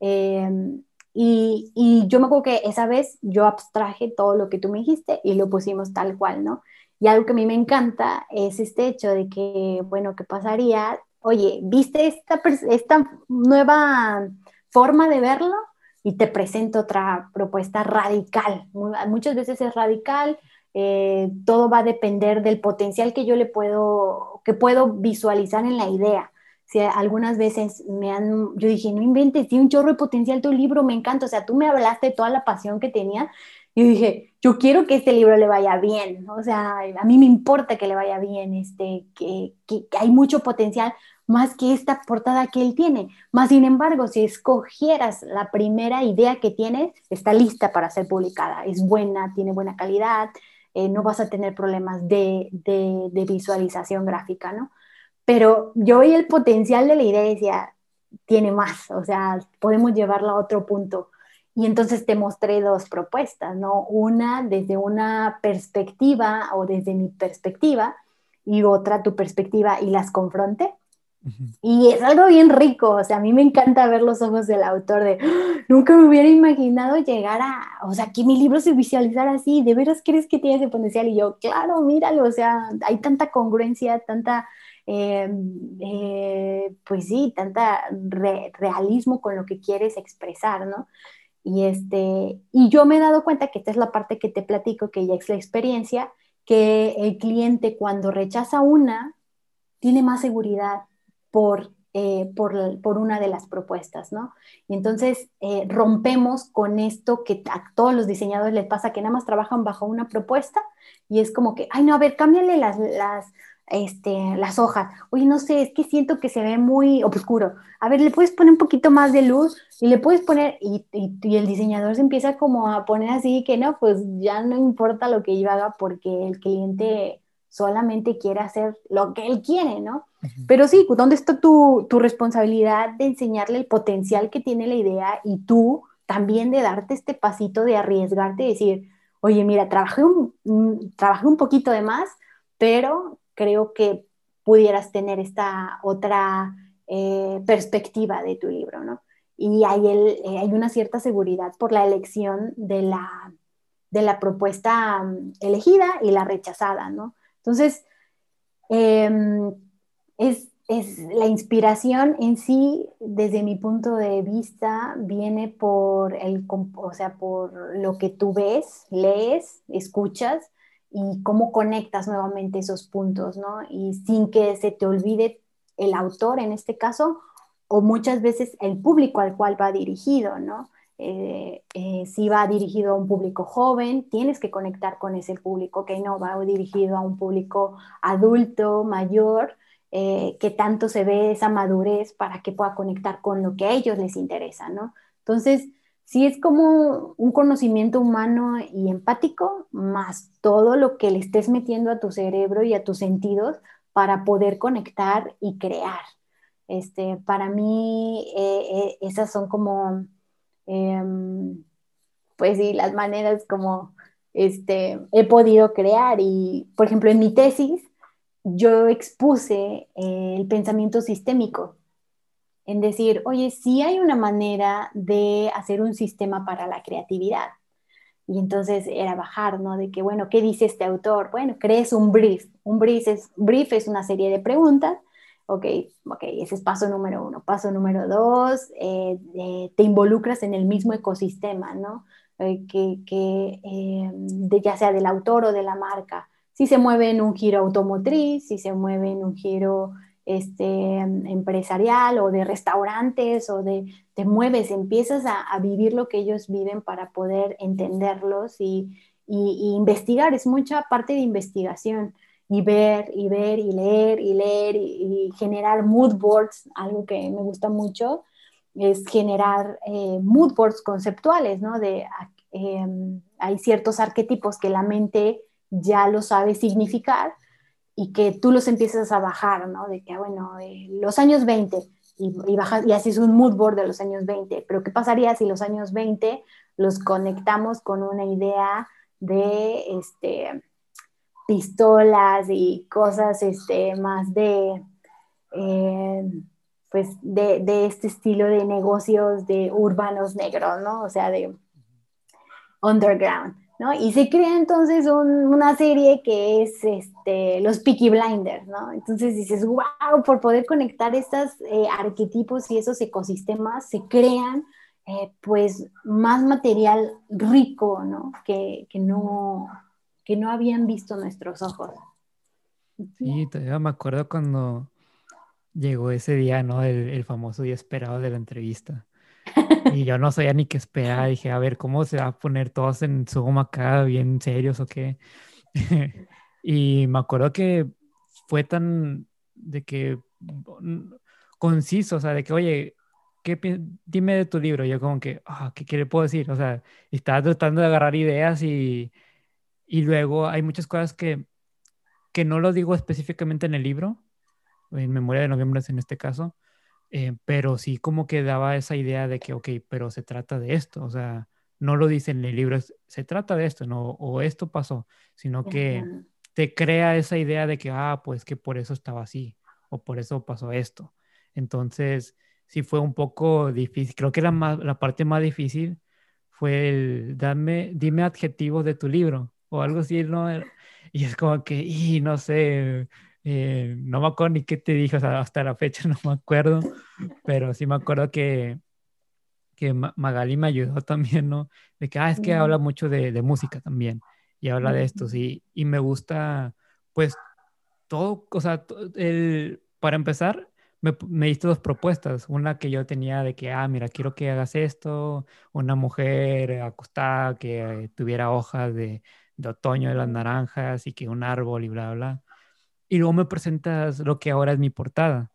Em, y, y, yo me acuerdo que esa vez yo abstraje todo lo que tú me dijiste y lo pusimos tal cual, ¿no? Y algo que a mí me encanta es este hecho de que, bueno, ¿qué pasaría? Oye, ¿viste esta, esta nueva forma de verlo? y te presento otra propuesta radical. Muchas veces es radical, eh, todo va a depender del potencial que yo le puedo, que puedo visualizar en la idea. Si algunas veces me han, yo dije, no inventes, tiene un chorro de potencial tu libro, me encanta, o sea, tú me hablaste de toda la pasión que tenía, y dije, yo quiero que este libro le vaya bien, o sea, a mí me importa que le vaya bien, este, que, hay mucho potencial, más que esta portada que él tiene. Más sin embargo, si escogieras la primera idea que tienes, está lista para ser publicada. Es buena, tiene buena calidad, eh, no vas a tener problemas de, de, visualización gráfica, ¿no? Pero yo vi el potencial de la idea y decía, tiene más, o sea, podemos llevarla a otro punto. Y entonces te mostré dos propuestas, ¿no? Una desde una perspectiva o desde mi perspectiva y otra tu perspectiva y las confronté. Y es algo bien rico, o sea, a mí me encanta ver los ojos del autor de, ¡Ah! nunca me hubiera imaginado llegar a, o sea, que mi libro se visualizara así, ¿de veras crees que tiene ese potencial? Y yo, claro, míralo, o sea, hay tanta congruencia, tanta, eh, eh, pues sí, tanta realismo con lo que quieres expresar, ¿no? Y, este, y yo me he dado cuenta que esta es la parte que te platico, que ya es la experiencia, que el cliente cuando rechaza una, tiene más seguridad, por, eh, por, por, una de las propuestas, ¿no? Y entonces eh, rompemos con esto que a todos los diseñadores les pasa, que nada más trabajan bajo una propuesta y es como que, ay, no, a ver, cámbiale las, las, este, las hojas. Oye, no sé, es que siento que se ve muy oscuro. A ver, le puedes poner un poquito más de luz y le puedes poner, y, y, y, el diseñador se empieza como a poner así que no, pues ya no importa lo que yo haga porque el cliente solamente quiere hacer lo que él quiere, ¿no? Pero sí, ¿dónde está tu, tu, responsabilidad de enseñarle el potencial que tiene la idea y tú también de darte este pasito de arriesgarte y decir, oye, mira, trabajé un, trabajé un poquito de más, pero creo que pudieras tener esta otra eh, perspectiva de tu libro, ¿no? y hay, eh, hay una cierta seguridad por la elección de la, de la propuesta mm, elegida y la rechazada, ¿no? Entonces, em, es, la inspiración en sí, desde mi punto de vista, viene por, el, o sea, por lo que tú ves, lees, escuchas y cómo conectas nuevamente esos puntos, ¿no? Y sin que se te olvide el autor en este caso, o muchas veces el público al cual va dirigido, ¿no? Eh, eh, si va dirigido a un público joven, tienes que conectar con ese público, que no va dirigido a un público adulto, mayor, eh, que tanto se ve esa madurez para que pueda conectar con lo que a ellos les interesa, ¿no? Entonces, sí es como un conocimiento humano y empático, más todo lo que le estés metiendo a tu cerebro y a tus sentidos para poder conectar y crear. Este, para mí, esas son como Em, pues sí, las maneras como este, he podido crear. Y, por ejemplo, en mi tesis, yo expuse eh, el pensamiento sistémico, en decir, oye, sí hay una manera de hacer un sistema para la creatividad. Y entonces era bajar, ¿no? De que, bueno, ¿qué dice este autor? Bueno, crees un brief. Un brief es, brief es una serie de preguntas ok, ok, ese es paso número uno. Paso número dos, eh, te involucras en el mismo ecosistema, ¿no? Eh, que, que de, ya sea del autor o de la marca. Si se mueve en un giro automotriz, si se mueve en un giro este, empresarial o de restaurantes o de te mueves, empiezas a, vivir lo que ellos viven para poder entenderlos y, y, y investigar. Es mucha parte de investigación y ver y ver y leer y leer y, generar mood boards, algo que me gusta mucho, es generar eh, mood boards conceptuales, ¿no? De, em, hay ciertos arquetipos que la mente ya lo sabe significar y que tú los empiezas a bajar, ¿no? De que, bueno, los años 20 y, y, bajas, y haces un mood board de los años 20, pero ¿qué pasaría si los años 20 los conectamos con una idea de, este, pistolas y cosas este, más de, eh, pues de, este estilo de negocios de urbanos negros, ¿no? O sea, de underground, Y se crea entonces una serie que es este, los Peaky Blinders, ¿no? Entonces dices, wow, por poder conectar estos eh, arquetipos y esos ecosistemas, se crean eh, pues más material rico, ¿no? Que, que no que no habían visto nuestros ojos. Sí, todavía me acuerdo cuando llegó ese día, ¿no? El, famoso día esperado de la entrevista. Y yo no sabía ni qué esperar. Dije, a ver, ¿cómo se va a poner todos en Zoom acá, bien serios o qué? y me acuerdo que fue tan de que conciso, o sea, de que, oye, ¿qué, dime de tu libro. Yo como que, ¿qué, ¿qué, le puedo decir? O sea, estaba tratando de agarrar ideas y y luego hay muchas cosas que, que no lo digo específicamente en el libro, en Memoria de Noviembre en este caso, eh, pero sí como que daba esa idea de que, ok, pero se trata de esto, o sea, no lo dice en el libro, se trata de esto, no, o esto pasó, sino que te crea esa idea de que, ah, pues que por eso estaba así, o por eso pasó esto. Entonces, sí fue un poco difícil, creo que la, la parte más difícil fue el, dame, dime adjetivos de tu libro, o algo así, ¿no? Y es como que, y no sé, eh, no me acuerdo ni qué te dijo, hasta la fecha no me acuerdo, pero sí me acuerdo que, que Magali me ayudó también, ¿no? De que, ah, es que habla mucho de, de música también, y habla de esto, sí, y me gusta, pues, todo, o sea, el, para empezar, me, me, diste dos propuestas. Una que yo tenía de que, ah, mira, quiero que hagas esto, una mujer acostada que tuviera hojas de, de otoño de las naranjas y que un árbol y bla, bla. Y luego me presentas lo que ahora es mi portada.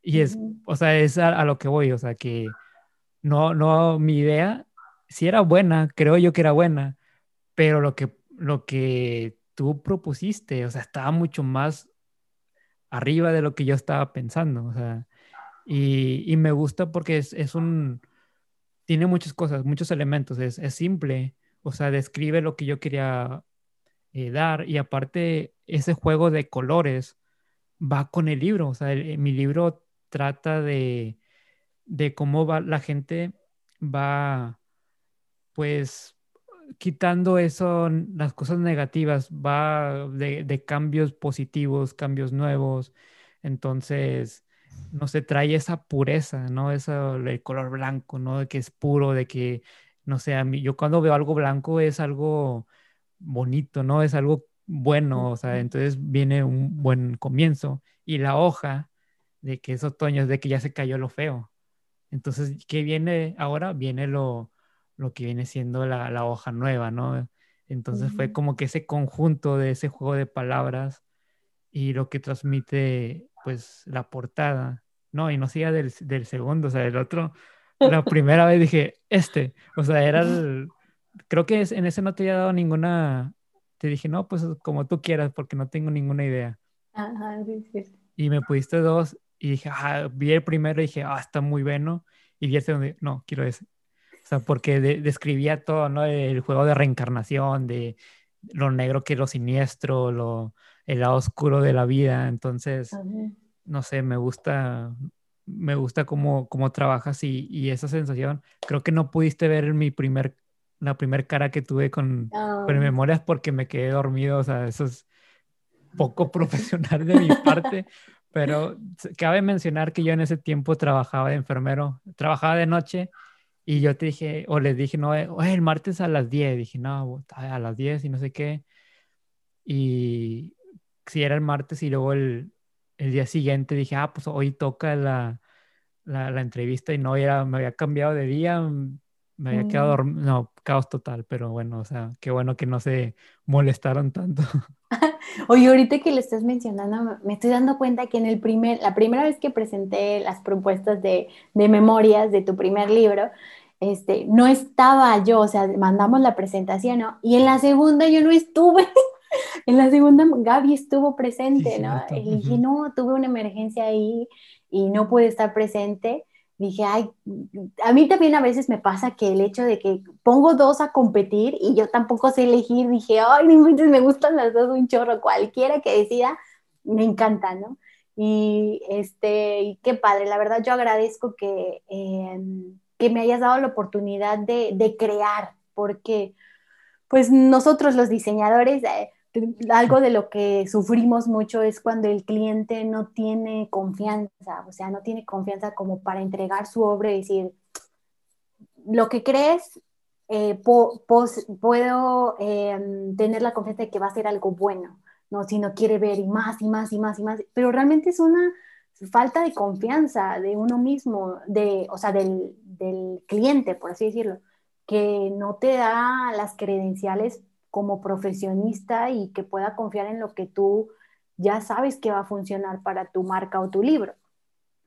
Y es, o sea, es a, lo que voy, o sea, que no, no, mi idea sí era buena, creo yo que era buena, pero lo que, lo que tú propusiste, o sea, estaba mucho más arriba de lo que yo estaba pensando, o sea, y, y me gusta porque es, es, un, tiene muchas cosas, muchos elementos, es, es simple, o sea, describe lo que yo quería eh, dar y aparte ese juego de colores va con el libro, o sea, mi libro trata de, de cómo va la gente va, pues, quitando eso, las cosas negativas, va de, cambios positivos, cambios nuevos. Entonces, no se trae esa pureza, ¿no? Eso, el color blanco, ¿no? De que es puro, de que, no sé, a mí, yo cuando veo algo blanco es algo bonito, ¿no? Es algo bueno, o sea, entonces viene un buen comienzo. Y la hoja de que es otoño, es de que ya se cayó lo feo. Entonces, ¿qué viene ahora? Viene lo, lo que viene siendo la, hoja nueva, ¿no? Entonces fue como que ese conjunto de ese juego de palabras y lo que transmite, pues, la portada, ¿no? Y no siga del, del segundo, o sea, el otro, la primera vez dije, este, o sea, era el, creo que en ese no te había dado ninguna, te dije, no, pues como tú quieras, porque no tengo ninguna idea. Ajá, sí, sí. Y me pudiste dos y dije, ah, vi el primero y dije, ah, está muy bueno. Y vi el segundo, no, quiero ese. O sea, porque describía todo, ¿no? El juego de reencarnación, de lo negro que es lo siniestro, lo, el lado oscuro de la vida. Entonces, no sé, me gusta, me gusta cómo, cómo trabajas y, y, esa sensación. Creo que no pudiste ver mi primer, la primera cara que tuve con, con memorias porque me quedé dormido. O sea, eso es poco profesional de mi parte, pero cabe mencionar que yo en ese tiempo trabajaba de enfermero, trabajaba de noche y yo te dije, o les dije, no, oye, el martes a las 10, dije, no, a las 10 y no sé qué. Y si era el martes y luego el, el día siguiente dije, ah, pues hoy toca la, la, la entrevista y no, era, me había cambiado de día, me había quedado mm. dormido, no, caos total, pero bueno, o sea, qué bueno que no se molestaron tanto. Oye, ahorita que le estás mencionando, me estoy dando cuenta que en el primer, la primera vez que presenté las propuestas de, de memorias de tu primer libro, este, no estaba yo, o sea, mandamos la presentación, ¿no? Y en la segunda yo no estuve. en la segunda Gaby estuvo presente, ¿no? Y dije, no, tuve una emergencia ahí y no pude estar presente dije, ay, a mí también a veces me pasa que el hecho de que pongo dos a competir y yo tampoco sé elegir, dije, ay, me gustan las dos un chorro, cualquiera que decida, me encanta, ¿no? Y este, qué padre, la verdad yo agradezco que, em, que me hayas dado la oportunidad de, de, crear, porque pues nosotros los diseñadores... Eh, algo de lo que sufrimos mucho es cuando el cliente no tiene confianza, o sea, no tiene confianza como para entregar su obra y decir, lo que crees, eh, puedo em, tener la confianza de que va a ser algo bueno, ¿no? Si no quiere ver y más y más y más y más, pero realmente es una falta de confianza de uno mismo, de, o sea, del, del cliente, por así decirlo, que no te da las credenciales como profesionista y que pueda confiar en lo que tú ya sabes que va a funcionar para tu marca o tu libro,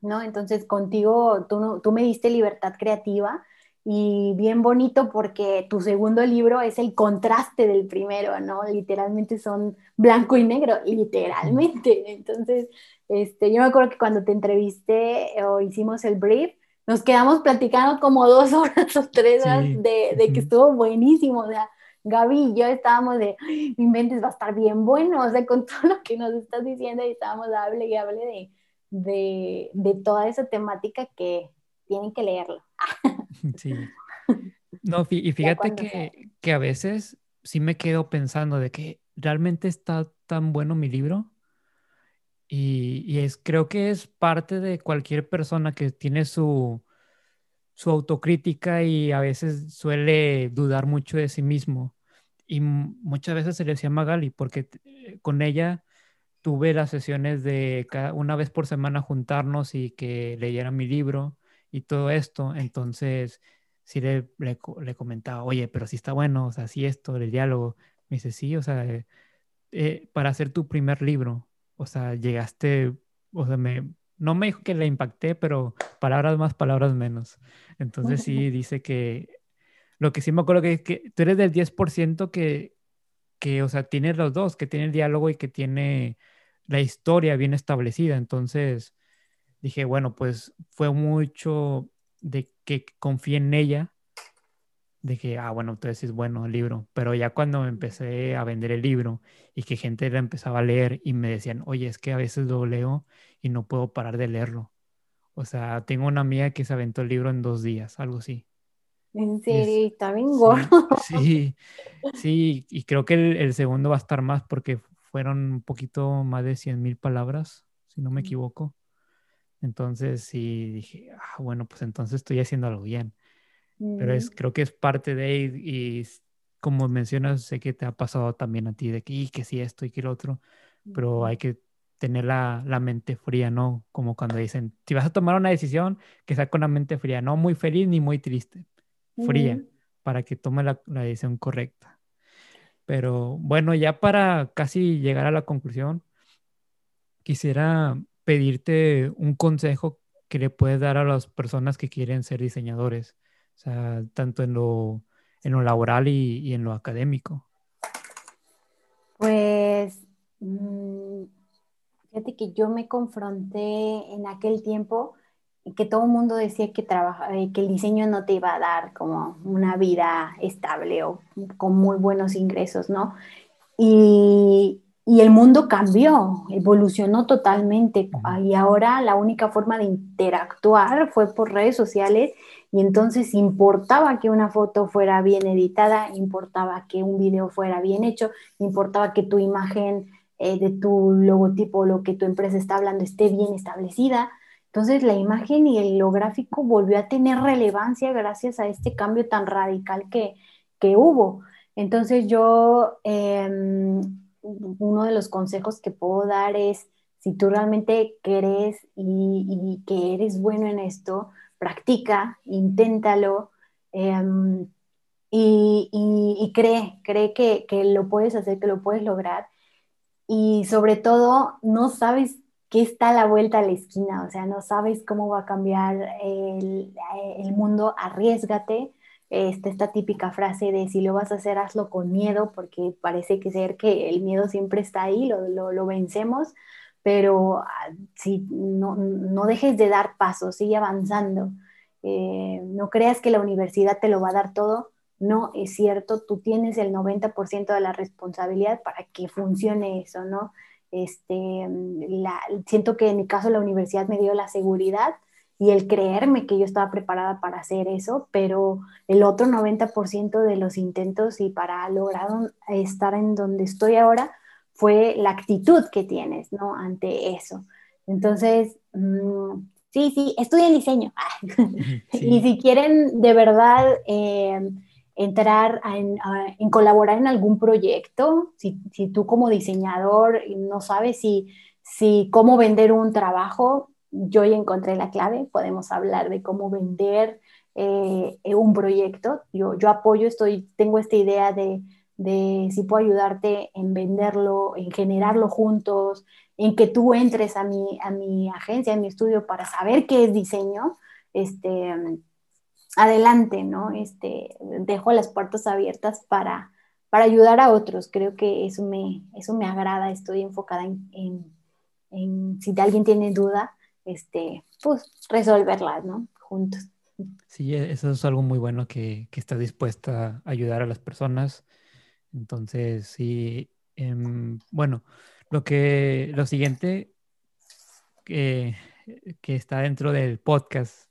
¿no? Entonces contigo tú, tú me diste libertad creativa y bien bonito porque tu segundo libro es el contraste del primero, ¿no? Literalmente son blanco y negro, literalmente. Entonces, este, yo me acuerdo que cuando te entrevisté o hicimos el brief, nos quedamos platicando como dos horas o tres horas de, de, que estuvo buenísimo, o sea, Gaby y yo estábamos de, inventes, va a estar bien bueno, o sea, con todo lo que nos estás diciendo y estábamos hable y hable de, de, de toda esa temática que tienen que leerlo. Sí. No, y fíjate que, que, a veces sí me quedo pensando de que realmente está tan bueno mi libro. Y, y es, creo que es parte de cualquier persona que tiene su, su autocrítica y a veces suele dudar mucho de sí mismo. Y muchas veces se le decía Magali, porque eh, con ella tuve las sesiones de una vez por semana juntarnos y que leyera mi libro y todo esto. Entonces, sí le, le, comentaba, oye, pero si está bueno, o sea, sí esto, el diálogo. Me dice, sí, o sea, eh, eh, para hacer tu primer libro, o sea, llegaste, o sea, me, no me dijo que le impacté, pero palabras más, palabras menos. Entonces sí dice que lo que sí me acuerdo que tú eres del 10% que, que, o sea, tiene los dos, que tiene el diálogo y que tiene la historia bien establecida. Entonces dije, bueno, pues fue mucho de que confíe en ella, de que, ah, bueno, entonces es bueno el libro. Pero ya cuando empecé a vender el libro y que gente empezaba a leer y me decían, oye, es que a veces lo leo y no puedo parar de leerlo. O sea, tengo una amiga que se aventó el libro en dos días, algo así. En serio, está bien gordo. Sí, sí, y creo que el, segundo va a estar más porque fueron un poquito más de 100 mil palabras, si no me equivoco. Entonces sí dije, ah, bueno, pues entonces estoy haciendo algo bien. Pero es, creo que es parte de, y, y, como mencionas, sé que te ha pasado también a ti de que, y que sí esto y que lo otro, pero hay que tener la, la, mente fría, ¿no? Como cuando dicen, si vas a tomar una decisión, que sea con la mente fría, no muy feliz ni muy triste, fría, para que tome la, la, decisión correcta. Pero bueno, ya para casi llegar a la conclusión, quisiera pedirte un consejo que le puedes dar a las personas que quieren ser diseñadores, o sea, tanto en lo, en lo laboral y, y en lo académico. Pues mm, Fíjate que yo me confronté en aquel tiempo que todo el mundo decía que, trabaja, eh, que el diseño no te iba a dar como una vida estable o con muy buenos ingresos, ¿no? Y, y el mundo cambió, evolucionó totalmente y ahora la única forma de interactuar fue por redes sociales y entonces importaba que una foto fuera bien editada, importaba que un video fuera bien hecho, importaba que tu imagen eh, de tu logotipo, lo que tu empresa está hablando, esté bien establecida. Entonces la imagen y el, lo gráfico volvió a tener relevancia gracias a este cambio tan radical que, que hubo. Entonces yo, em, uno de los consejos que puedo dar es, si tú realmente crees y, que eres bueno en esto, practica, inténtalo em, y, y, cree, cree que, que, lo puedes hacer, que lo puedes lograr y sobre todo no sabes qué está la vuelta a la esquina, o sea, no sabes cómo va a cambiar el, mundo, arriesgate. Esta, esta típica frase de si lo vas a hacer, hazlo con miedo, porque parece que ser que el miedo siempre está ahí, lo, lo, vencemos, pero ah, si no, no, dejes de dar pasos, sigue avanzando. Eh, no creas que la universidad te lo va a dar todo, no es cierto, tú tienes el 90% de la responsabilidad para que funcione eso, ¿no? Este, la, siento que en mi caso la universidad me dio la seguridad y el creerme que yo estaba preparada para hacer eso, pero el otro 90% de los intentos y para lograr estar en donde estoy ahora fue la actitud que tienes, ¿no? Ante eso. Entonces, mm, sí, sí, estudien diseño. y si quieren de verdad... Eh, entrar en, colaborar en algún proyecto, si, si, tú como diseñador no sabes si, si cómo vender un trabajo, yo ya encontré la clave, podemos hablar de cómo vender eh, un proyecto. Yo, yo apoyo, estoy, tengo esta idea de, de si puedo ayudarte en venderlo, en generarlo juntos, en que tú entres a mi, a mi agencia, a mi estudio para saber qué es diseño. Este, adelante, ¿no? Este, dejo las puertas abiertas para, para ayudar a otros. Creo que eso me, eso me agrada, estoy enfocada en, en, si alguien tiene duda, este, pues resolverlas, ¿no? Juntos. Sí, e, eso es algo muy bueno que, que estás dispuesta a ayudar a las personas. Entonces, sí, em, bueno, lo que, lo siguiente que, que está dentro del podcast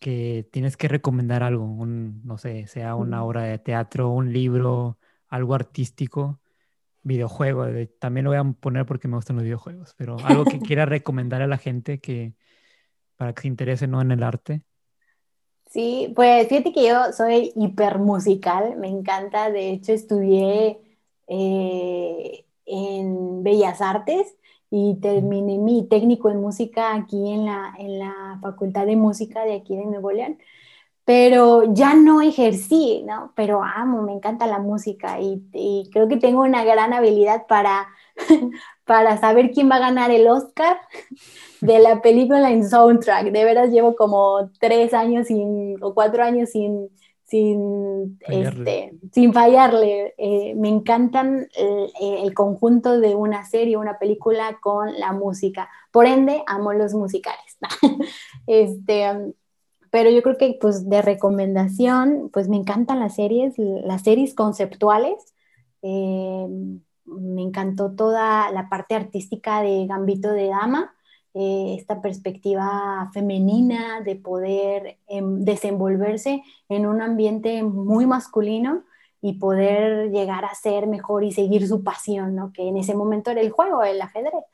que tienes que recomendar algo, un, no sé, sea una obra de teatro, un libro, algo artístico, videojuego, también lo voy a poner porque me gustan los videojuegos, pero algo que quiera recomendar a la gente que para que se interese ¿no? en el arte. Sí, pues fíjate que yo soy hiper musical, me encanta, de hecho estudié eh, en Bellas Artes y terminé mi técnico en música aquí en la, en la Facultad de Música de aquí de Nuevo León. Pero ya no ejercí, ¿no? Pero amo, me encanta la música y, y creo que tengo una gran habilidad para, para saber quién va a ganar el Oscar de la película en soundtrack. De veras llevo como tres años sin, o cuatro años sin, sin fallarle. Este, sin fallarle. Eh, me encantan el, el, conjunto de una serie, una película con la música. Por ende, amo los musicales. este, pero yo creo que pues de recomendación, pues me encantan las series, las series conceptuales. Eh, me encantó toda la parte artística de Gambito de Dama. Eh, esta perspectiva femenina de poder em, desenvolverse en un ambiente muy masculino y poder llegar a ser mejor y seguir su pasión, ¿no? que en ese momento era el juego, el ajedrez.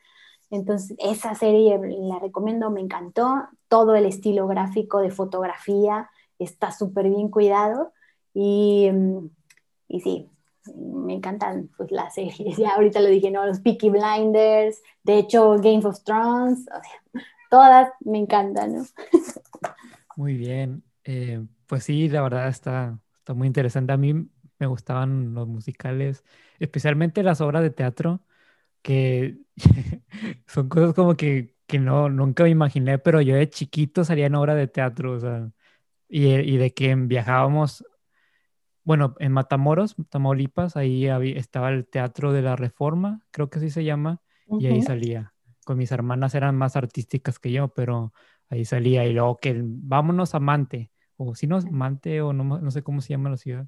Entonces, esa serie la recomiendo, me encantó. Todo el estilo gráfico de fotografía está súper bien cuidado. Y, mm, y, sí, me encantan pues, las series. Ya ahorita lo dije, ¿no? Los Peaky Blinders, de hecho, Game of Thrones, todas me encantan, ¿no? Muy bien. Eh, pues sí, la verdad está, está muy interesante. A mí me gustaban los musicales, especialmente las obras de teatro que son cosas como que, que, no, nunca me imaginé, pero yo de chiquito salía en obra de teatro, o sea, y, y de que viajábamos, bueno, en Matamoros, Tamaulipas, ahí había, estaba el Teatro de la Reforma, creo que así se llama, y ahí salía. Con mis hermanas eran más artísticas que yo, pero ahí salía, y luego que vámonos a Mante, o si no, Mante, o no, no sé cómo se llama la ciudad.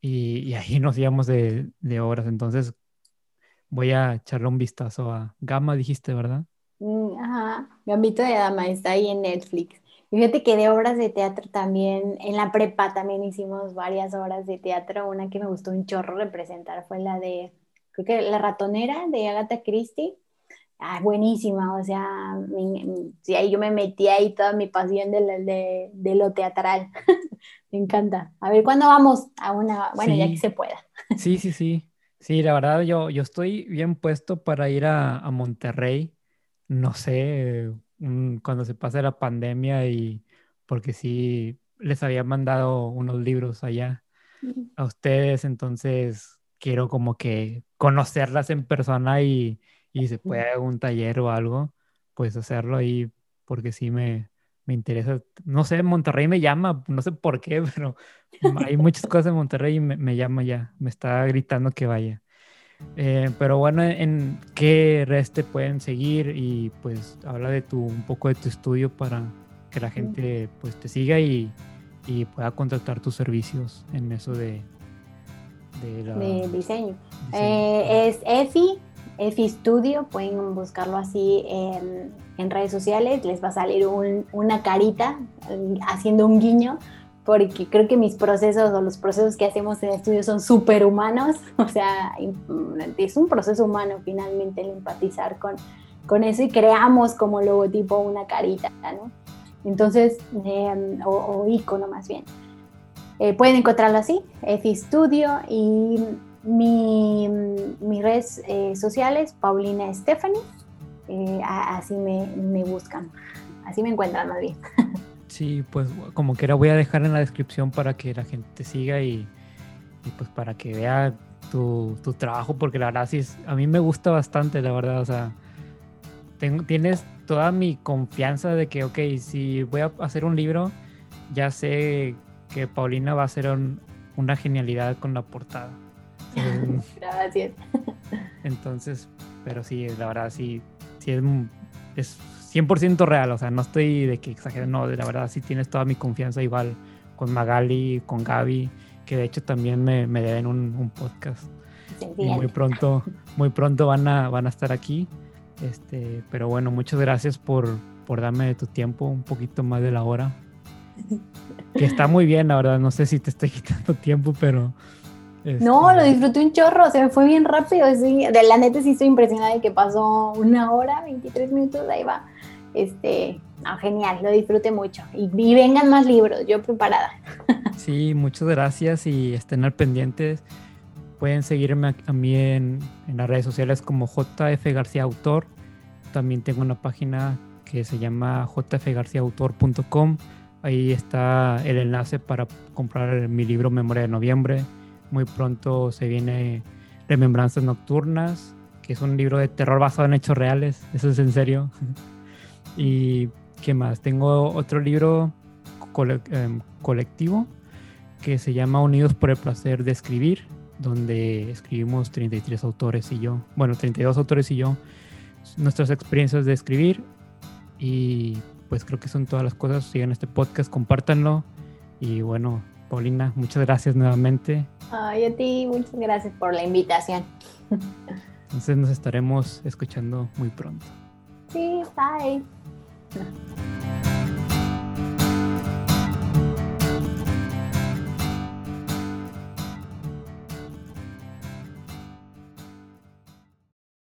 Y, y, ahí nos íbamos de, de obras. Entonces, voy a echarle un vistazo a Gama, dijiste, ¿verdad? Mm, ajá, Gambito de Dama está ahí en Netflix. Y fíjate que de obras de teatro también, en la prepa también hicimos varias obras de teatro. Una que me gustó un chorro representar fue la de, creo que La ratonera de Agatha Christie. Ah, buenísima, o sea, sí, ahí yo me metí ahí toda mi pasión de, de, de lo teatral. me encanta. A ver, ¿cuándo vamos a una? Bueno, ya que se pueda. sí, sí, sí. Sí, la verdad, yo, yo estoy bien puesto para ir a, a Monterrey. No sé, cuando se pase la pandemia y porque sí les había mandado unos libros allá a ustedes, entonces quiero como que conocerlas en persona y, y se puede un taller o algo, pues hacerlo ahí porque sí me, me interesa. No sé, Monterrey me llama, no sé por qué, pero hay muchas cosas en Monterrey y me, llama ya, me está gritando que vaya. Eh, pero bueno, ¿en qué redes te pueden seguir? Y pues habla de tu, un poco de tu estudio para que la gente pues te siga y, y pueda contratar tus servicios en eso de, de, diseño. Eh, es EFI, EFI Studio, pueden buscarlo así en, en, redes sociales, les va a salir un, una carita haciendo un guiño porque creo que mis procesos o los procesos que hacemos en estudio son súper humanos, o sea, es un proceso humano finalmente el empatizar con, con eso y creamos como logotipo una carita, ¿no? Entonces, em, o, icono más bien. Eh, pueden encontrarlo así, EFI Studio y mi, mis redes eh, sociales, Paulina Stephanie, eh, así me, me buscan, así me encuentran más bien. Sí, pues como quiera voy a dejar en la descripción para que la gente siga y, pues para que vea tu, tu, trabajo, porque la verdad sí, a mí me gusta bastante, la verdad, o sea, tengo, tienes toda mi confianza de que, ok, si voy a hacer un libro, ya sé que Paulina va a hacer una genialidad con la portada. Gracias. Entonces, pero sí, la verdad sí, sí es, es 100% real, o sea, no estoy de que exagero, no, de la verdad sí tienes toda mi confianza igual con Magali, con Gaby, que de hecho también me, me deben un, un podcast. y muy pronto, muy pronto van a, van a estar aquí. Este, pero bueno, muchas gracias por, por darme de tu tiempo, un poquito más de la hora. Que está muy bien, la verdad. No sé si te estoy quitando tiempo, pero. No, lo este, disfruté un chorro, se me fue bien rápido. De la neta sí estoy impresionada de que pasó una hora, 23 minutos, ahí va este, genial, lo disfrute mucho. Y, vengan más libros, yo preparada. Sí, muchas gracias y estén al pendientes. Pueden seguirme a, mí en, en, las redes sociales como JF García Autor. También tengo una página que se llama jfgarciaautor.com. Ahí está el enlace para comprar mi libro Memoria de Noviembre. Muy pronto se viene Remembranzas Nocturnas, que es un libro de terror basado en hechos reales. Eso es en serio. Y qué más, tengo otro libro em, colectivo que se llama Unidos por el placer de escribir, donde escribimos 33 autores y yo, bueno, 32 autores y yo, nuestras experiencias de escribir. Y pues creo que son todas las cosas. Sigan este podcast, compártanlo. Y bueno, Paulina, muchas gracias nuevamente. Ay, a ti, muchas gracias por la invitación. Entonces nos estaremos escuchando muy pronto. Sí, bye.